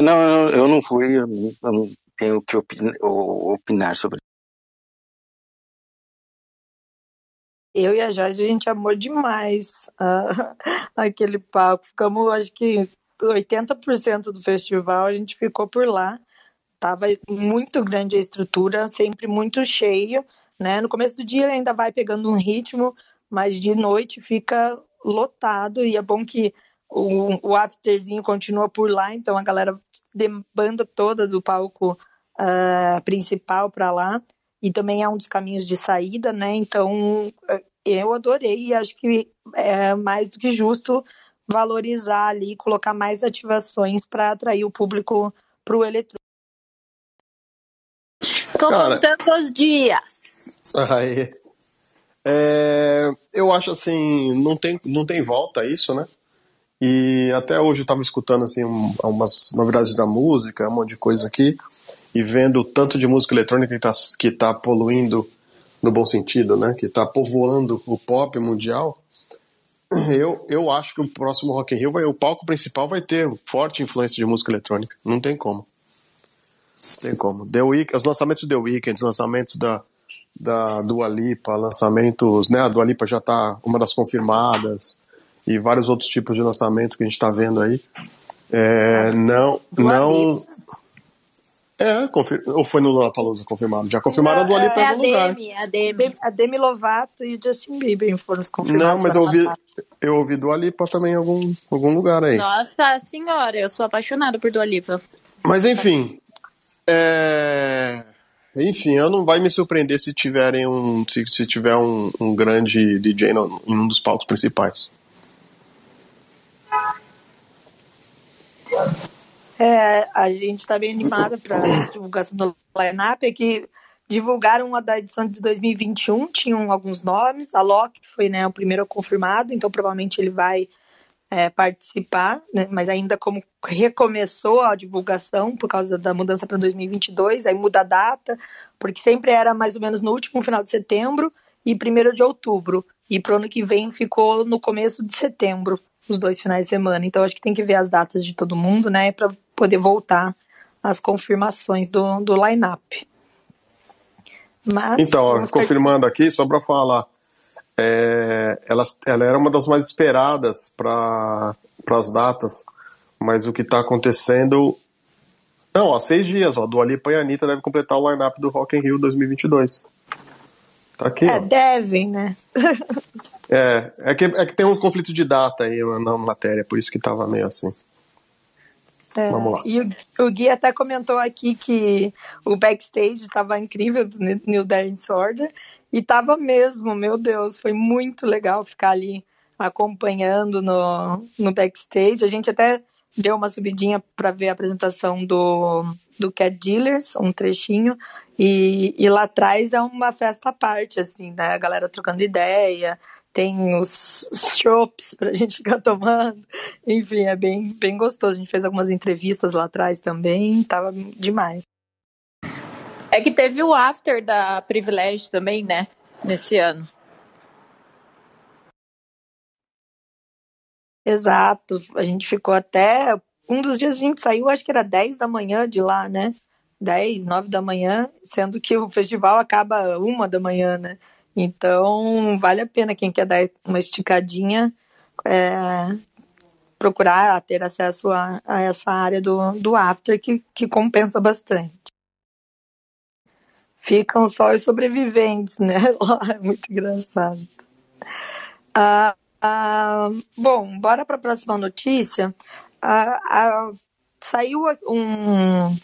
Não, eu não fui, eu não tenho o que opinar sobre Eu e a Jorge, a gente amou demais uh, aquele palco. Ficamos, acho que 80% do festival a gente ficou por lá. Tava muito grande a estrutura, sempre muito cheio, né? No começo do dia ainda vai pegando um ritmo, mas de noite fica lotado e é bom que o, o afterzinho continua por lá, então a galera de banda toda do palco uh, principal para lá. E também é um dos caminhos de saída, né? Então eu adorei e acho que é mais do que justo valorizar ali, colocar mais ativações para atrair o público para o eletrônico. Tô contando os dias. Aí. É, eu acho assim, não tem, não tem volta isso, né? E até hoje eu estava escutando assim um, umas novidades da música, um monte de coisa aqui, e vendo o tanto de música eletrônica que está que tá poluindo no bom sentido, né? Que está povoando o pop mundial. Eu, eu acho que o próximo Rock in Rio vai, o palco principal vai ter forte influência de música eletrônica. Não tem como. Não tem como. The Week, os lançamentos do The Weeknd, os lançamentos da, da Dua Lipa, lançamentos, né? A Dua Lipa já está uma das confirmadas e vários outros tipos de lançamento que a gente está vendo aí. É, não, não. É, confir... ou foi no Lollapalooza confirmado? Já confirmaram não, a Dua Lipa é, em algum lugar. Demi, a Demi, a Demi Lovato e o Justin Bieber foram os confirmados. Não, mas eu ouvi, eu ouvi Dua Lipa também em algum, algum lugar aí. Nossa senhora, eu sou apaixonado por Dua Lipa. Mas enfim, é... enfim, eu não vai me surpreender se tiverem um. se, se tiver um, um grande DJ no, em um dos palcos principais. É, a gente está bem animada para divulgação do line-up. É que divulgaram uma da edição de 2021, tinham alguns nomes. A Loki foi né, o primeiro confirmado, então provavelmente ele vai é, participar, né, mas ainda como recomeçou a divulgação por causa da mudança para 2022, aí muda a data, porque sempre era mais ou menos no último final de setembro e primeiro de outubro. E para o ano que vem ficou no começo de setembro, os dois finais de semana. Então acho que tem que ver as datas de todo mundo, né, para poder voltar as confirmações do, do line-up. Mas, então, ó, confirmando aqui, só para falar, é, ela, ela era uma das mais esperadas para as datas, mas o que está acontecendo. Não, há seis dias, ó, do Alipa e a Anitta deve completar o line-up do Rock in Rio 2022. Tá aqui. É, ó. devem, né? é, é que, é que tem um conflito de data aí na matéria, por isso que tava meio assim. É, Vamos lá. E o, o, Gui até comentou aqui que o backstage estava incrível do New Dance Order e tava mesmo, meu Deus, foi muito legal ficar ali acompanhando no, no backstage. A gente até deu uma subidinha para ver a apresentação do, do Cat Dealers, um trechinho, e, e lá atrás é uma festa à parte, assim, né? A galera trocando ideia, tem os, chopps pra gente ficar tomando. Enfim, é bem, bem gostoso. A gente fez algumas entrevistas lá atrás também, tava demais. É que teve o after da Privilege também, né? Nesse ano. Exato. A gente ficou até. Um dos dias a gente saiu, acho que era 10 da manhã de lá, né? 10, 9 da manhã, sendo que o festival acaba uma da manhã, né? Então, vale a pena quem quer dar uma esticadinha, é, procurar ter acesso a, a, essa área do, do after que, que compensa bastante. Ficam só os sobreviventes, né? É muito engraçado. Ah, ah, bom, bora para a próxima notícia. Ah, ah saiu um,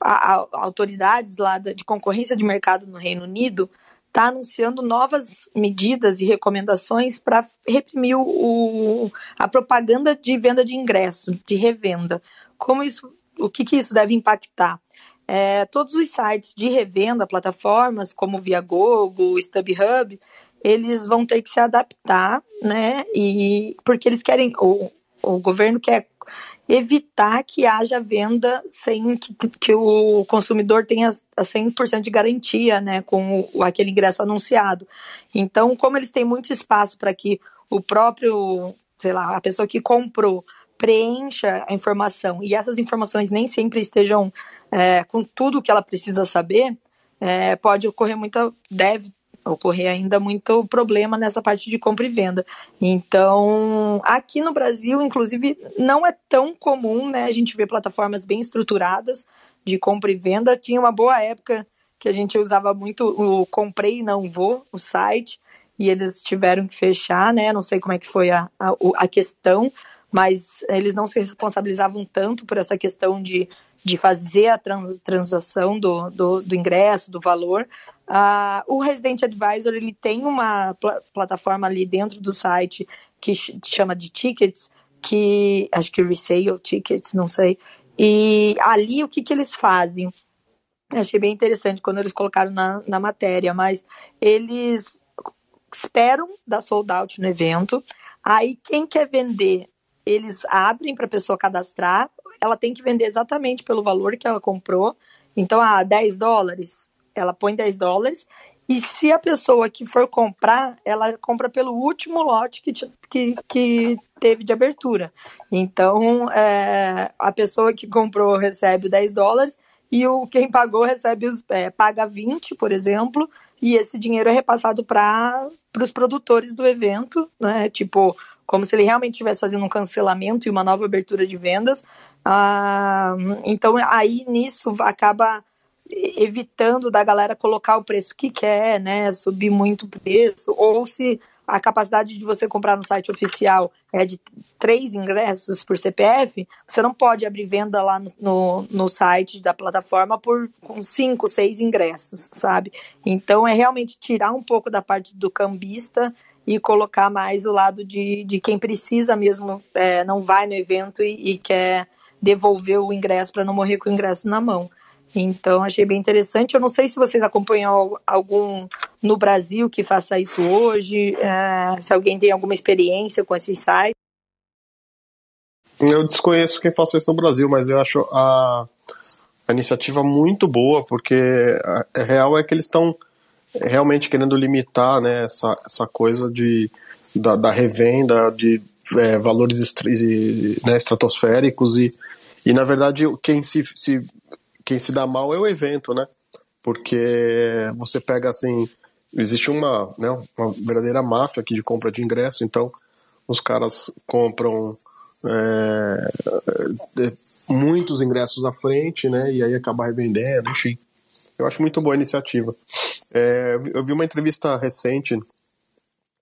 a, a, autoridades lá de concorrência de mercado no Reino Unido está anunciando novas medidas e recomendações para reprimir o, a propaganda de venda de ingresso, de revenda. Como isso, o que, que isso deve impactar? É, todos os sites de revenda, plataformas como Viagogo, StubHub, eles vão ter que se adaptar, né? E porque eles querem, o, o governo quer evitar que haja venda sem que, que o consumidor tenha a 100% de garantia né, com o, aquele ingresso anunciado. Então, como eles têm muito espaço para que o próprio, sei lá, a pessoa que comprou preencha a informação e essas informações nem sempre estejam é, com tudo o que ela precisa saber, é, pode ocorrer muita, deve ocorrer ainda muito problema nessa parte de compra e venda. Então, aqui no Brasil, inclusive, não é tão comum, né? A gente vê plataformas bem estruturadas de compra e venda. Tinha uma boa época que a gente usava muito o comprei e não vou, o site, e eles tiveram que fechar, né? Não sei como é que foi a, a, a questão, mas eles não se responsabilizavam tanto por essa questão de, de fazer a trans, transação do, do, do ingresso, do valor, Uh, o Resident Advisor ele tem uma pl plataforma ali dentro do site que chama de tickets, que acho que resale tickets, não sei. E ali o que, que eles fazem? Achei bem interessante quando eles colocaram na, na matéria, mas eles esperam dar sold out no evento. Aí quem quer vender, eles abrem para a pessoa cadastrar. Ela tem que vender exatamente pelo valor que ela comprou. Então, a ah, 10 dólares, ela põe 10 dólares, e se a pessoa que for comprar, ela compra pelo último lote que, que, que teve de abertura. Então, é, a pessoa que comprou recebe 10 dólares e o quem pagou recebe os, é, paga 20, por exemplo, e esse dinheiro é repassado para os produtores do evento, né? Tipo, como se ele realmente estivesse fazendo um cancelamento e uma nova abertura de vendas. Ah, então, aí nisso acaba evitando da galera colocar o preço que quer, né? Subir muito o preço, ou se a capacidade de você comprar no site oficial é de três ingressos por CPF, você não pode abrir venda lá no, no, no site da plataforma por com cinco, seis ingressos, sabe? Então é realmente tirar um pouco da parte do cambista e colocar mais o lado de, de quem precisa mesmo, é, não vai no evento e, e quer devolver o ingresso para não morrer com o ingresso na mão. Então, achei bem interessante. Eu não sei se vocês acompanham algum no Brasil que faça isso hoje, é, se alguém tem alguma experiência com esse site. Eu desconheço quem faça isso no Brasil, mas eu acho a, a iniciativa muito boa, porque a, a real é que eles estão realmente querendo limitar né, essa, essa coisa de, da, da revenda de é, valores né, estratosféricos e, e, na verdade, quem se, se, quem se dá mal é o evento, né? Porque você pega assim, existe uma, né, uma verdadeira máfia aqui de compra de ingresso, então os caras compram é, é muitos ingressos à frente, né? E aí acaba revendendo, enfim. Eu acho muito boa a iniciativa. É, eu vi uma entrevista recente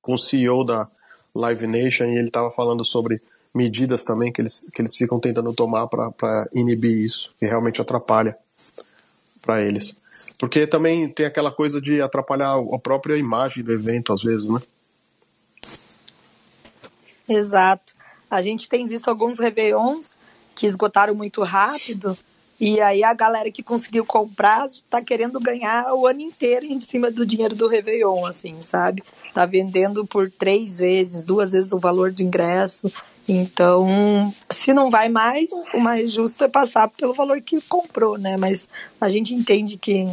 com o CEO da Live Nation e ele estava falando sobre medidas também que eles, que eles ficam tentando tomar para inibir isso, que realmente atrapalha para eles. Porque também tem aquela coisa de atrapalhar a própria imagem do evento, às vezes, né? Exato. A gente tem visto alguns Réveillons que esgotaram muito rápido e aí a galera que conseguiu comprar tá querendo ganhar o ano inteiro em cima do dinheiro do Réveillon, assim, sabe? Tá vendendo por três vezes, duas vezes o valor do ingresso. Então, se não vai mais, o mais justo é passar pelo valor que comprou, né? Mas a gente entende que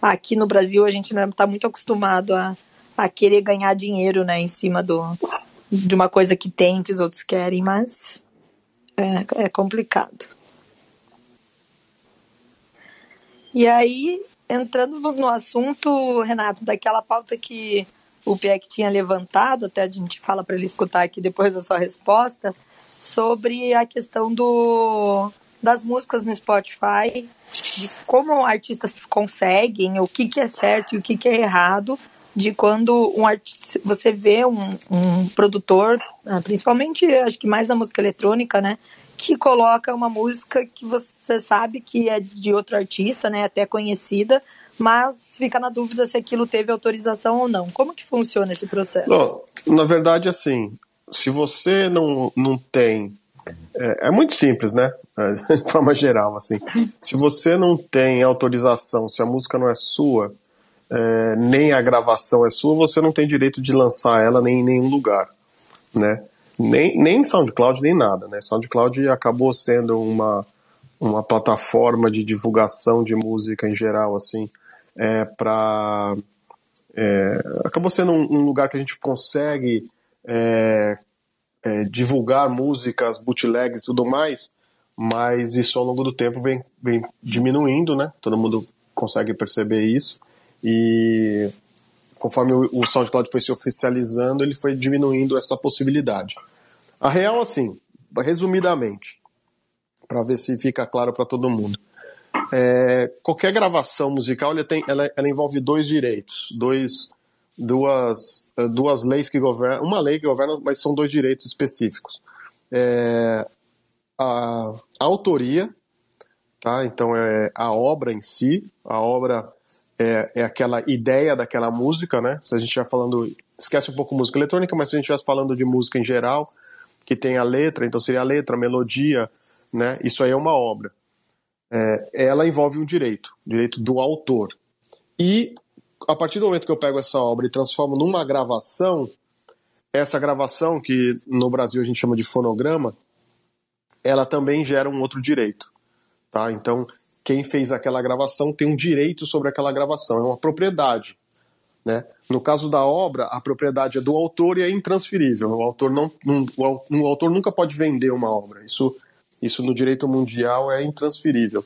aqui no Brasil a gente está muito acostumado a, a querer ganhar dinheiro, né? Em cima do, de uma coisa que tem, que os outros querem, mas é, é complicado. E aí, entrando no assunto, Renato, daquela pauta que o Pieck tinha levantado, até a gente fala para ele escutar aqui depois da sua resposta, sobre a questão do, das músicas no Spotify, de como artistas conseguem, o que, que é certo e o que, que é errado, de quando um artista, você vê um, um produtor, ah, principalmente acho que mais na música eletrônica, né, que coloca uma música que você sabe que é de outro artista, né, até conhecida, mas fica na dúvida se aquilo teve autorização ou não. Como que funciona esse processo? Na verdade, assim, se você não, não tem. É, é muito simples, né? É, de forma geral, assim. Se você não tem autorização, se a música não é sua, é, nem a gravação é sua, você não tem direito de lançar ela nem em nenhum lugar, né? Nem, nem SoundCloud, nem nada, né? SoundCloud acabou sendo uma, uma plataforma de divulgação de música em geral, assim, é, para é, acabou sendo um, um, lugar que a gente consegue é, é, divulgar músicas, bootlegs e tudo mais, mas isso ao longo do tempo vem, vem diminuindo, né? Todo mundo consegue perceber isso e conforme o, o SoundCloud foi se oficializando, ele foi diminuindo essa possibilidade. A real, assim, resumidamente, para ver se fica claro para todo mundo. É, qualquer gravação musical ela, tem, ela, ela, envolve dois direitos, dois, duas, duas leis que governam, uma lei que governa, mas são dois direitos específicos. É, a, a, autoria, tá? Então é a obra em si, a obra é, é aquela ideia daquela música, né? Se a gente estiver falando, esquece um pouco música eletrônica, mas se a gente estiver falando de música em geral, que tem a letra, então seria a letra, a melodia, né? Isso aí é uma obra. É, ela envolve um direito, direito do autor. E a partir do momento que eu pego essa obra e transformo numa gravação, essa gravação, que no Brasil a gente chama de fonograma, ela também gera um outro direito. Tá? Então, quem fez aquela gravação tem um direito sobre aquela gravação, é uma propriedade. Né? No caso da obra, a propriedade é do autor e é intransferível. O autor, não, não, o autor nunca pode vender uma obra. Isso, isso no direito mundial é intransferível.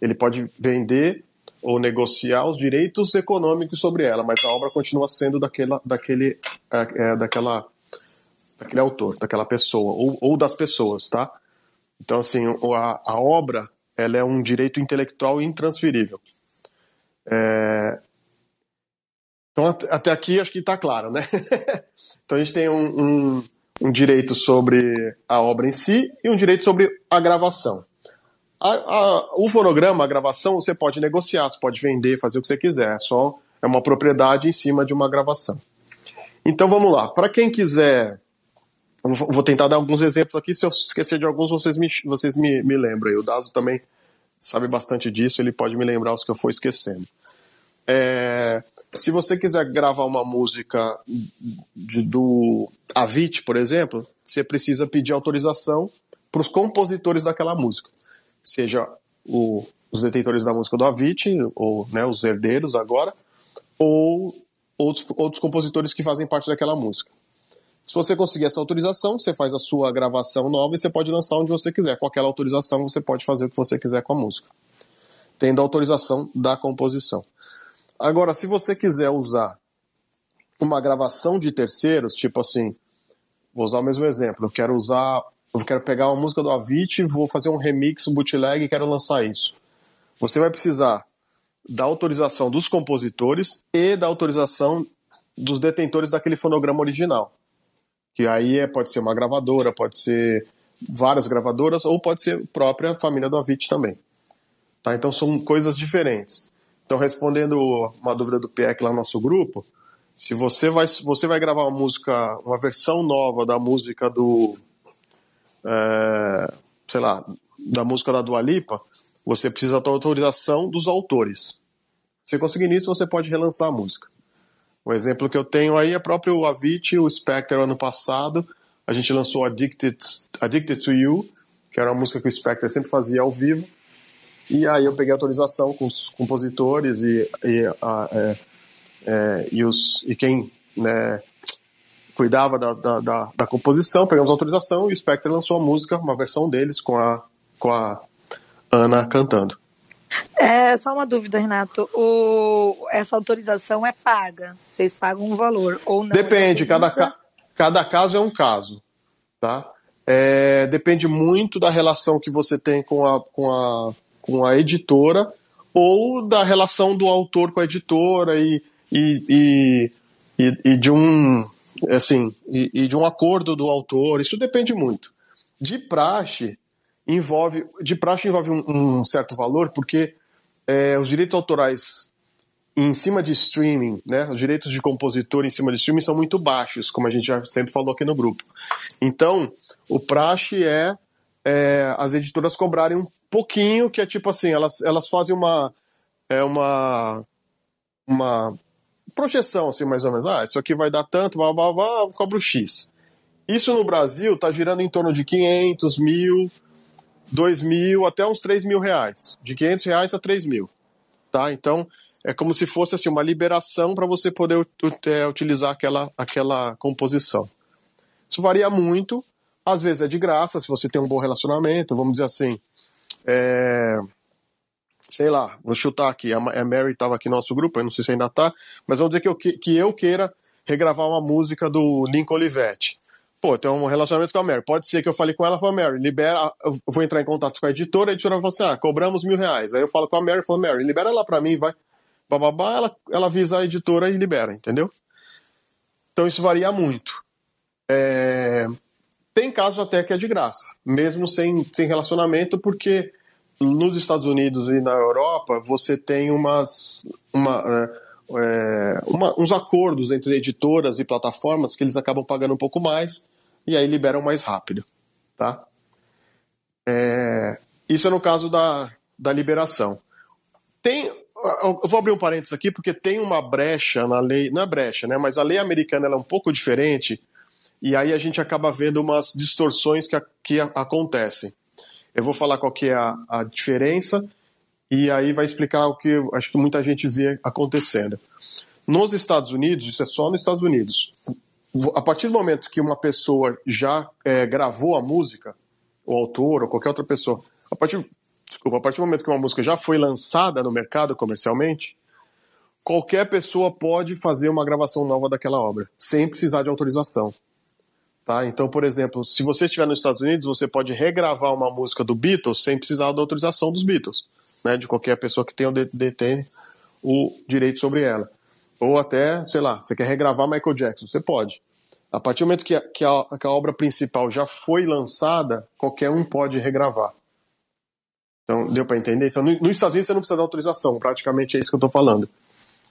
Ele pode vender ou negociar os direitos econômicos sobre ela, mas a obra continua sendo daquela, daquele, é, é, daquela, daquele autor, daquela pessoa, ou, ou das pessoas, tá? Então, assim, a, a obra ela é um direito intelectual intransferível. É, Então, até aqui acho que está claro, né? então, a gente tem um, um, um, direito sobre a obra em si e um direito sobre a gravação. A, a, o fonograma, a gravação, você pode negociar, você pode vender, fazer o que você quiser. É só é uma propriedade em cima de uma gravação. Então, vamos lá. Para quem quiser vou tentar dar alguns exemplos aqui. Se eu esquecer de alguns, vocês me, vocês me, me lembram. E o Dazo também sabe bastante disso, ele pode me lembrar os que eu for esquecendo. É, se você quiser gravar uma música de, do Avit, por exemplo, você precisa pedir autorização para os compositores daquela música, seja o, os detentores da música do Avit, ou né, os herdeiros agora, ou outros, outros compositores que fazem parte daquela música. Se você conseguir essa autorização, você faz a sua gravação nova e você pode lançar onde você quiser. Com aquela autorização, você pode fazer o que você quiser com a música, tendo a autorização da composição. Agora, se você quiser usar uma gravação de terceiros, tipo assim, vou usar o mesmo exemplo, eu quero usar, eu quero pegar uma música do Avicii, vou fazer um remix, um bootleg e quero lançar isso. Você vai precisar da autorização dos compositores e da autorização dos detentores daquele fonograma original que aí é, pode ser uma gravadora, pode ser várias gravadoras, ou pode ser a própria família do Avit também. Tá? Então são coisas diferentes. Então, respondendo uma dúvida do PEC lá no nosso grupo, se você vai, você vai gravar uma música, uma versão nova da música do. É, sei lá, da música da Dua Lipa, você precisa da autorização dos autores. Se conseguir nisso, você pode relançar a música. O exemplo que eu tenho aí é próprio o Avicii, o Spectre ano passado. A gente lançou Addicted, Addicted to You, que era uma música que o Spectre sempre fazia ao vivo. E aí eu peguei autorização com os compositores e, e, a, é, é, e, os, e quem né, cuidava da, da, da, da, composição, pegamos autorização e o Spectre lançou a música, uma versão deles com a, com a Ana cantando. É só uma dúvida, Renato. O, essa autorização é paga? Vocês pagam um valor ou não? Depende, cada, cada caso é um caso, tá? É, depende muito da relação que você tem com a, com a, com a editora ou da relação do autor com a editora e, e, e, e de um assim e, e, de um acordo do autor. Isso depende muito. De praxe envolve de praxe envolve um, um certo valor porque é, os direitos autorais em cima de streaming, né, os direitos de compositor em cima de streaming são muito baixos, como a gente já sempre falou aqui no grupo. Então, o praxe é, é as editoras cobrarem um pouquinho, que é tipo assim, elas, elas fazem uma, é uma, uma projeção, assim, mais ou menos. Ah, isso aqui vai dar tanto, blá, blá, blá, cobro X. Isso no Brasil está girando em torno de 500, mil, 2 mil até uns 3 mil reais. De 500 reais a 3 mil. Tá? Então, é como se fosse assim, uma liberação para você poder é, utilizar aquela, aquela composição. Isso varia muito. Às vezes é de graça, se você tem um bom relacionamento, vamos dizer assim. É, sei lá, vou chutar aqui. A Mary estava aqui no nosso grupo, eu não sei se ainda está, mas vamos dizer que eu, que eu queira regravar uma música do Lincoln Olivetti pô, tem um relacionamento com a Mary. Pode ser que eu fale com ela e fale, Mary, libera. Eu vou entrar em contato com a editora, a editora vai falar assim: ah, cobramos mil reais. Aí eu falo com a Mary e falo, Mary, libera lá pra mim, vai. Bababá, ela, ela avisa a editora e libera, entendeu? Então isso varia muito. É... Tem casos até que é de graça, mesmo sem, sem relacionamento, porque nos Estados Unidos e na Europa você tem umas. Uma, é, é, uma, uns acordos entre editoras e plataformas que eles acabam pagando um pouco mais e aí liberam mais rápido, tá? É, isso é no caso da, da liberação. Tem, eu vou abrir um parênteses aqui porque tem uma brecha na lei, não é brecha, né? Mas a lei americana é um pouco diferente e aí a gente acaba vendo umas distorções que, que acontecem. Eu vou falar qual que é a, a diferença e aí vai explicar o que acho que muita gente vê acontecendo. Nos Estados Unidos, isso é só nos Estados Unidos, a partir do momento que uma pessoa já é, gravou a música, o autor ou qualquer outra pessoa, a partir, desculpa, a partir do momento que uma música já foi lançada no mercado comercialmente, qualquer pessoa pode fazer uma gravação nova daquela obra, sem precisar de autorização. Tá? Então, por exemplo, se você estiver nos Estados Unidos, você pode regravar uma música do Beatles sem precisar da autorização dos Beatles, né, de qualquer pessoa que tenha detém o direito sobre ela. Ou até, sei lá, você quer regravar Michael Jackson, você pode. A partir do momento que a, que a, que a obra principal já foi lançada, qualquer um pode regravar. Então, deu para entender? Então, nos Estados Unidos você não precisa de autorização, praticamente é isso que eu estou falando.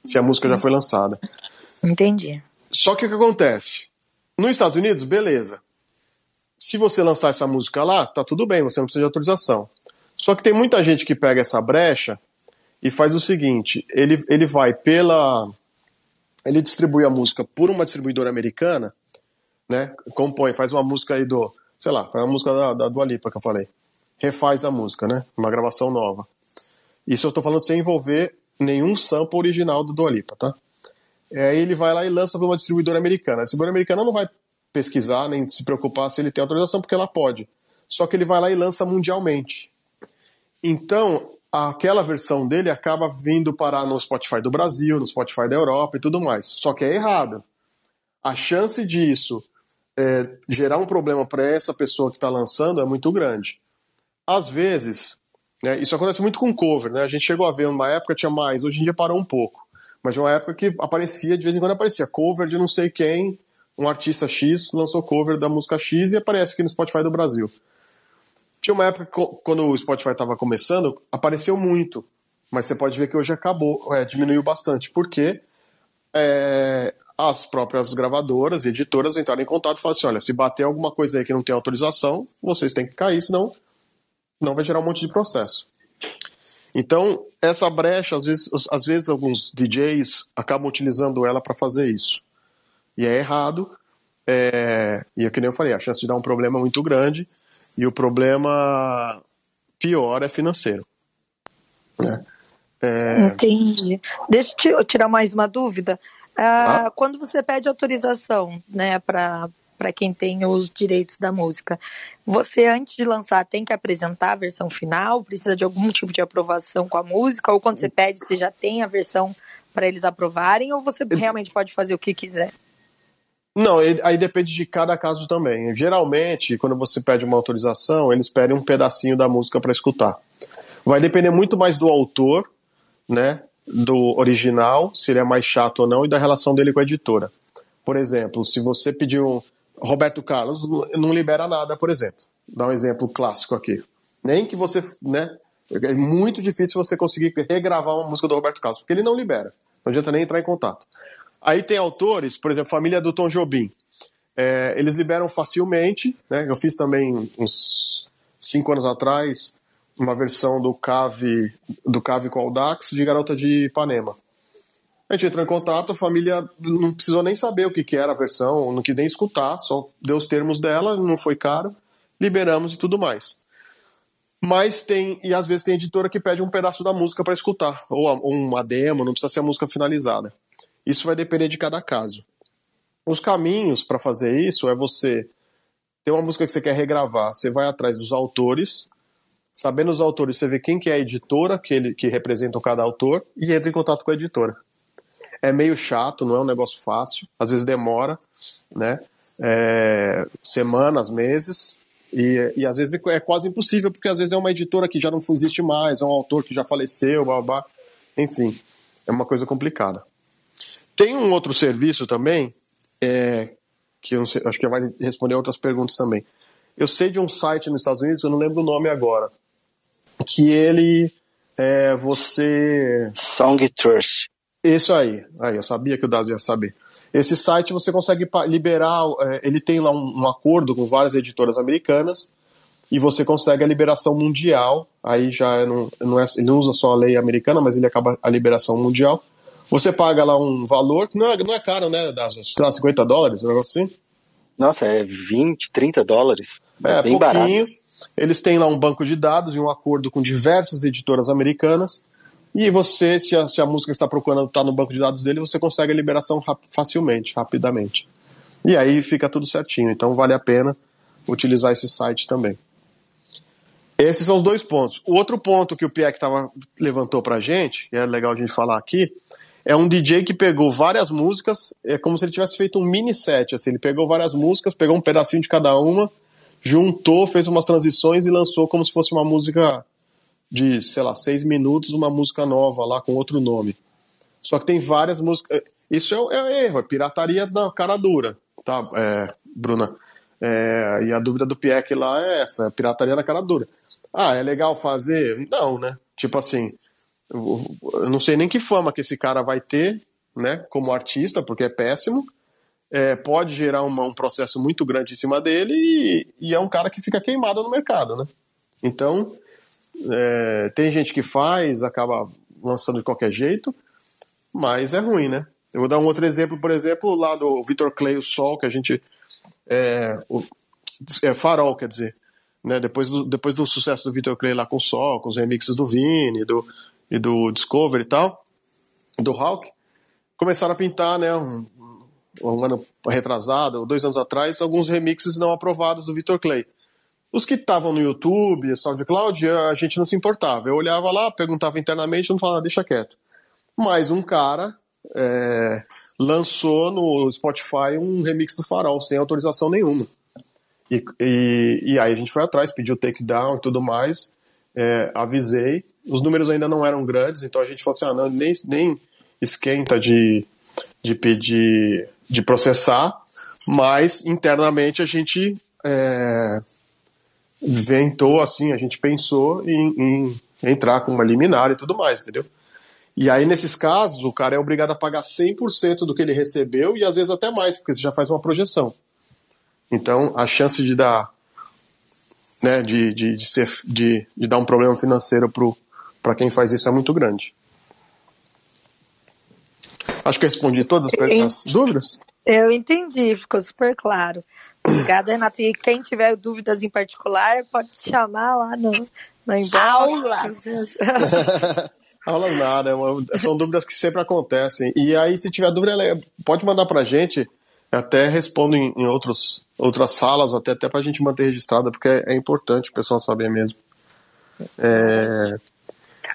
Se a música já foi lançada. Entendi. Só que o que acontece? Nos Estados Unidos, beleza. Se você lançar essa música lá, tá tudo bem, você não precisa de autorização. Só que tem muita gente que pega essa brecha e faz o seguinte: ele, ele vai pela. Ele distribui a música por uma distribuidora americana, né? Compõe, faz uma música aí do. Sei lá, faz uma música da, da Dua Lipa que eu falei. Refaz a música, né? Uma gravação nova. Isso eu estou falando sem envolver nenhum sample original do Dua Lipa, tá? Aí ele vai lá e lança para uma distribuidora americana. A distribuidora americana não vai pesquisar nem se preocupar se ele tem autorização, porque ela pode. Só que ele vai lá e lança mundialmente. Então, aquela versão dele acaba vindo parar no Spotify do Brasil, no Spotify da Europa e tudo mais. Só que é errado. A chance disso é, gerar um problema para essa pessoa que está lançando é muito grande. Às vezes, né, isso acontece muito com cover, né? A gente chegou a ver uma época tinha mais, hoje em dia parou um pouco. Mas uma época que aparecia, de vez em quando aparecia cover de não sei quem, um artista X lançou cover da música X e aparece aqui no Spotify do Brasil. Tinha uma época, quando o Spotify estava começando, apareceu muito. Mas você pode ver que hoje acabou, é, diminuiu bastante. Porque é, as próprias gravadoras e editoras entraram em contato e falaram assim: olha, se bater alguma coisa aí que não tem autorização, vocês têm que cair, senão não vai gerar um monte de processo. Então, essa brecha, às vezes, às vezes alguns DJs acabam utilizando ela para fazer isso. E é errado. É, e é que nem eu falei, a chance de dar um problema é muito grande. E o problema pior é financeiro. Né? É... Entendi. Deixa eu tirar mais uma dúvida. Ah, ah. Quando você pede autorização né, para quem tem os direitos da música, você, antes de lançar, tem que apresentar a versão final? Precisa de algum tipo de aprovação com a música? Ou quando você pede, você já tem a versão para eles aprovarem? Ou você realmente pode fazer o que quiser? Não, aí depende de cada caso também. Geralmente, quando você pede uma autorização, eles pedem um pedacinho da música para escutar. Vai depender muito mais do autor, né, do original, se ele é mais chato ou não, e da relação dele com a editora. Por exemplo, se você pediu Roberto Carlos, não libera nada, por exemplo. Dá um exemplo clássico aqui. Nem que você, né, é muito difícil você conseguir regravar uma música do Roberto Carlos, porque ele não libera. Não adianta nem entrar em contato. Aí tem autores, por exemplo, família do Tom Jobim. É, eles liberam facilmente, né? Eu fiz também uns cinco anos atrás uma versão do Cave do Cave Dax de Garota de Ipanema. A gente entrou em contato, a família não precisou nem saber o que, que era a versão, não quis nem escutar, só deu os termos dela, não foi caro, liberamos e tudo mais. Mas tem, e às vezes tem editora que pede um pedaço da música para escutar, ou uma demo, não precisa ser a música finalizada. Isso vai depender de cada caso. Os caminhos para fazer isso é você ter uma música que você quer regravar, você vai atrás dos autores, sabendo os autores, você vê quem que é a editora que, ele, que representa cada autor e entra em contato com a editora. É meio chato, não é um negócio fácil, às vezes demora, né? É, semanas, meses, e, e às vezes é quase impossível, porque às vezes é uma editora que já não existe mais, é um autor que já faleceu, blá, blá. enfim, é uma coisa complicada. Tem um outro serviço também, é, que eu sei, acho que vai responder outras perguntas também. Eu sei de um site nos Estados Unidos, eu não lembro o nome agora, que ele é você. Song Trust. Isso aí, aí eu sabia que o Daz ia saber. Esse site você consegue liberar, é, ele tem lá um, um, acordo com várias editoras americanas e você consegue a liberação mundial. Aí já não, não é, ele não usa só a lei americana, mas ele acaba a liberação mundial. Você paga lá um valor, que não é, não é caro, né? Das, sei lá, 50 dólares, um negócio assim. Nossa, é 20, 30 dólares. É, é bem pouquinho. Barato. Eles têm lá um banco de dados e um acordo com diversas editoras americanas. E você, se a, se a música que está procurando está no banco de dados dele, você consegue a liberação rap facilmente, rapidamente. E aí fica tudo certinho. Então vale a pena utilizar esse site também. Esses são os dois pontos. O outro ponto que o Pieck tava, levantou pra gente, que é legal a gente falar aqui, é um DJ que pegou várias músicas, é como se ele tivesse feito um mini set, assim, ele pegou várias músicas, pegou um pedacinho de cada uma, juntou, fez umas transições e lançou como se fosse uma música de, sei lá, seis minutos, uma música nova lá com outro nome. Só que tem várias músicas. Isso é, é erro, é pirataria da cara dura, tá, é, Bruna? É, e a dúvida do Pieck lá é essa, é pirataria na cara dura. Ah, é legal fazer? Não, né? Tipo assim, eu não sei nem que fama que esse cara vai ter, né, como artista, porque é péssimo. É, pode gerar uma, um processo muito grande em cima dele e, e, é um cara que fica queimado no mercado, né? Então, é, tem gente que faz, acaba lançando de qualquer jeito, mas é ruim, né? Eu vou dar um outro exemplo, por exemplo, lá do Vitor Clay, o Sol, que a gente. É, o, é Farol, quer dizer. Né? Depois, do, depois do sucesso do Vitor Clay lá com o Sol, com os remixes do Vini do, e do Discovery e tal, do Hawk, começaram a pintar, né? Um, um ano retrasado, dois anos atrás, alguns remixes não aprovados do Vitor Clay. Os que estavam no YouTube, SoundCloud, a gente não se importava. Eu olhava lá, perguntava internamente, não falava, deixa quieto. Mas um cara é, lançou no Spotify um remix do Farol, sem autorização nenhuma. E, e, e aí a gente foi atrás, pediu takedown e tudo mais, é, avisei. Os números ainda não eram grandes, então a gente falou assim: ah, não, nem, nem esquenta de, de pedir, de processar, mas internamente a gente é, ventou, assim, a gente pensou em, em entrar com uma liminar e tudo mais, entendeu? E aí, nesses casos, o cara é obrigado a pagar 100% do que ele recebeu e às vezes até mais, porque você já faz uma projeção. Então, a chance de dar, né, de, de, de, ser, de, de dar um problema financeiro para quem faz isso é muito grande. Acho que eu respondi todas as dúvidas. Eu entendi, ficou super claro. Obrigada, Renato. E quem tiver dúvidas em particular, pode chamar lá no, no inbox. Aulas! Aulas nada, é uma, são dúvidas que sempre acontecem. E aí, se tiver dúvida, pode mandar pra gente. Até respondo em, em outros, outras salas, até, até pra gente manter registrada, porque é, é importante o pessoal saber mesmo. É,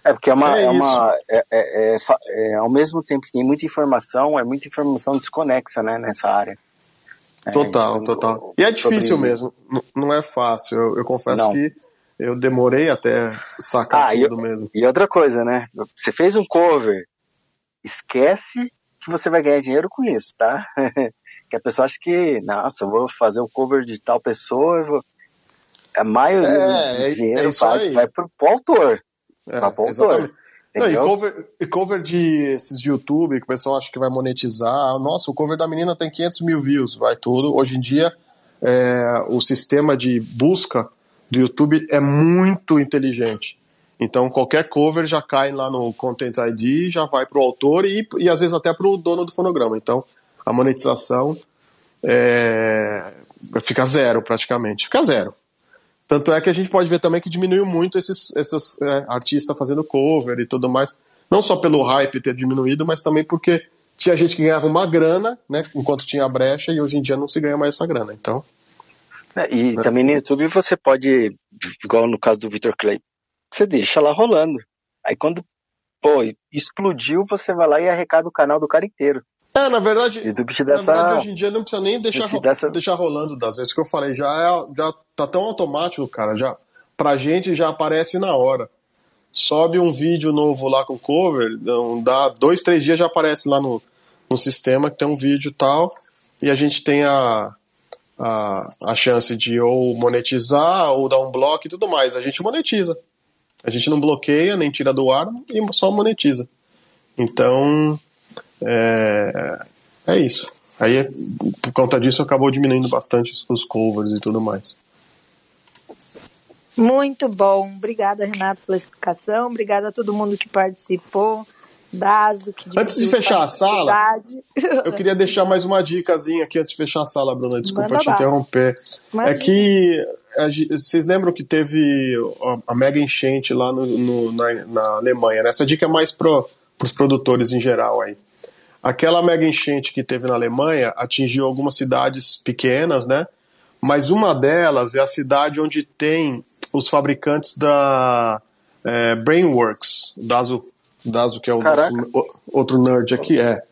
é porque é uma. É, é uma é, é, é, é, ao mesmo tempo que tem muita informação, é muita informação desconexa né, nessa área. Total, então, total. E é difícil sobre... mesmo, não é fácil. Eu, eu confesso não. que eu demorei até sacar ah, tudo e, mesmo. E outra coisa, né? Você fez um cover, esquece que você vai ganhar dinheiro com isso, tá? que a pessoa acha que, nossa, eu vou fazer um cover de tal pessoa, eu vou... a maioria é, do é, dinheiro é vai, vai pro, pro autor. É, vai pro autor. Não, e, cover, e cover de esses de YouTube que o pessoal acha que vai monetizar. Nossa, o cover da menina tem 500 mil views, vai tudo. Hoje em dia, é, o sistema de busca do YouTube é muito inteligente. Então qualquer cover já cai lá no Content ID, já vai para o autor e, e às vezes até para o dono do fonograma. Então a monetização é, fica zero praticamente, fica zero. Tanto é que a gente pode ver também que diminuiu muito esses, esses é, artistas fazendo cover e tudo mais. Não só pelo hype ter diminuído, mas também porque tinha gente que ganhava uma grana, né, enquanto tinha brecha, e hoje em dia não se ganha mais essa grana. Então, é, e né? também no YouTube você pode, igual no caso do Victor Clay, você deixa lá rolando. Aí quando, pô, explodiu, você vai lá e arrecada o canal do cara inteiro. É, na verdade, dá na verdade hoje em dia não precisa nem deixar, dessa... deixar rolando das vezes que eu falei, já, é, já tá tão automático, cara, já pra gente já aparece na hora. Sobe um vídeo novo lá com cover, não dá dois, três dias já aparece lá no, no sistema que tem um vídeo e tal, e a gente tem a, a, a chance de ou monetizar ou dar um bloco e tudo mais. A gente monetiza. A gente não bloqueia, nem tira do ar e só monetiza. Então, é, é isso. Aí, por conta disso, acabou diminuindo bastante os covers e tudo mais. Muito bom. Obrigada, Renato, pela explicação. Obrigada a todo mundo que participou. Dazo, que Antes de fechar a sala, eu queria deixar mais uma dicasinha aqui antes de fechar a sala, Bruna. Desculpa Manda te interromper. É que vocês lembram que teve a mega enchente lá no, no na, na, Alemanha, né? Essa dica é mais para os produtores em geral aí. Aquela mega enchente que teve na Alemanha atingiu algumas cidades pequenas, né? Mas uma delas é a cidade onde tem os fabricantes da é, Brainworks, Dazo Dazo, que é o nosso, outro nerd aqui, é.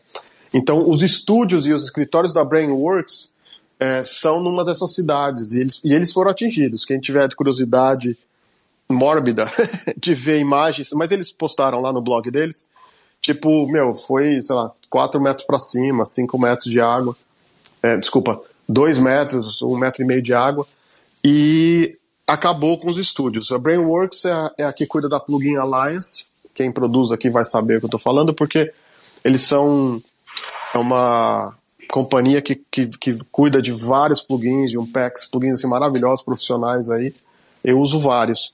Então, os estúdios e os escritórios da Brainworks é, são numa dessas cidades e eles, e eles foram atingidos. Quem tiver curiosidade mórbida de ver imagens, mas eles postaram lá no blog deles, tipo, meu, foi, sei lá, 4 metros para cima, 5 metros de água. É, desculpa, 2 metros, 1 um metro e meio de água. E acabou com os estúdios. A Brainworks é a, é a que cuida da Plugin Alliance. Quem produz aqui vai saber o que eu estou falando, porque eles são é uma companhia que, que, que, cuida de vários plugins, de um packs, plugins assim, maravilhosos, profissionais aí. Eu uso vários.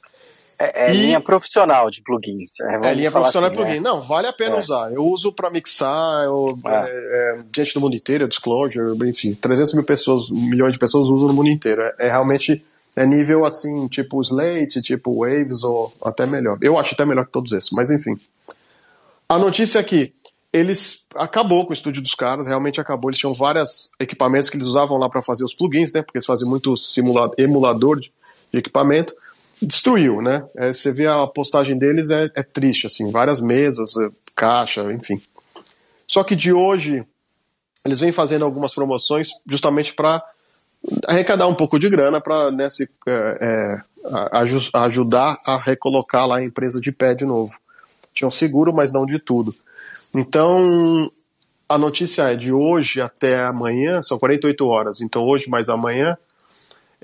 É, é e... linha profissional de plugins. É, é linha profissional assim, de plugin. Né? Não, vale a pena é. usar. Eu uso para mixar, eu, é. É, é. gente do mundo inteiro, Disclosure, enfim, 300 mil pessoas, milhões de pessoas usam no mundo inteiro. É, realmente é nível assim, tipo Slate, tipo Waves, ou até melhor. Eu acho até melhor que todos esses, mas enfim. A notícia é que eles acabou com o estúdio dos caras, realmente acabou. Eles tinham vários equipamentos que eles usavam lá para fazer os plugins, né? Porque eles faziam muito simulado, emulador de, de equipamento. Destruiu, né? É, você vê a postagem deles é, é triste, assim, várias mesas, é, caixa, enfim. Só que de hoje eles vêm fazendo algumas promoções justamente para arrecadar um pouco de grana para né, é, é ajudar a recolocar lá a empresa de pé de novo. Tinham seguro, mas não de tudo. Então, a notícia é de hoje até amanhã, são 48 horas, então hoje mais amanhã,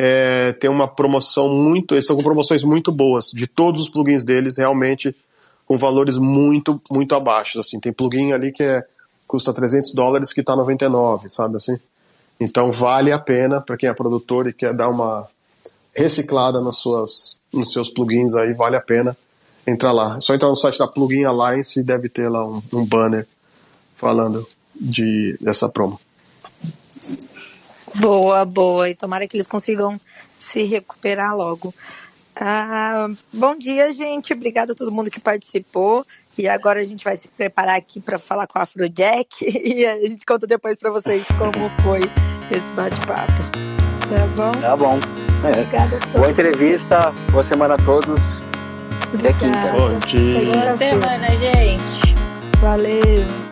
é, tem uma promoção muito, eles estão com promoções muito boas, de todos os plugins deles, realmente com valores muito, muito abaixo, assim, tem plugin ali que é, custa 300 dólares que está 99, sabe assim? Então vale a pena para quem é produtor e quer dar uma reciclada nas suas, nos seus plugins aí, vale a pena entrar lá. É só entrar no site da Plugin Alliance e deve ter lá um, um banner falando de, dessa promo. Boa, boa. E tomara que eles consigam se recuperar logo. Ah, bom dia, gente. Obrigada a todo mundo que participou. E agora a gente vai se preparar aqui para falar com a Afrojack e a gente conta depois para vocês como foi esse bate-papo. Tá bom? Tá bom. É. Obrigada. Boa entrevista, boa semana a todos. Até quinta. Bom dia. Boa semana, gente. Valeu.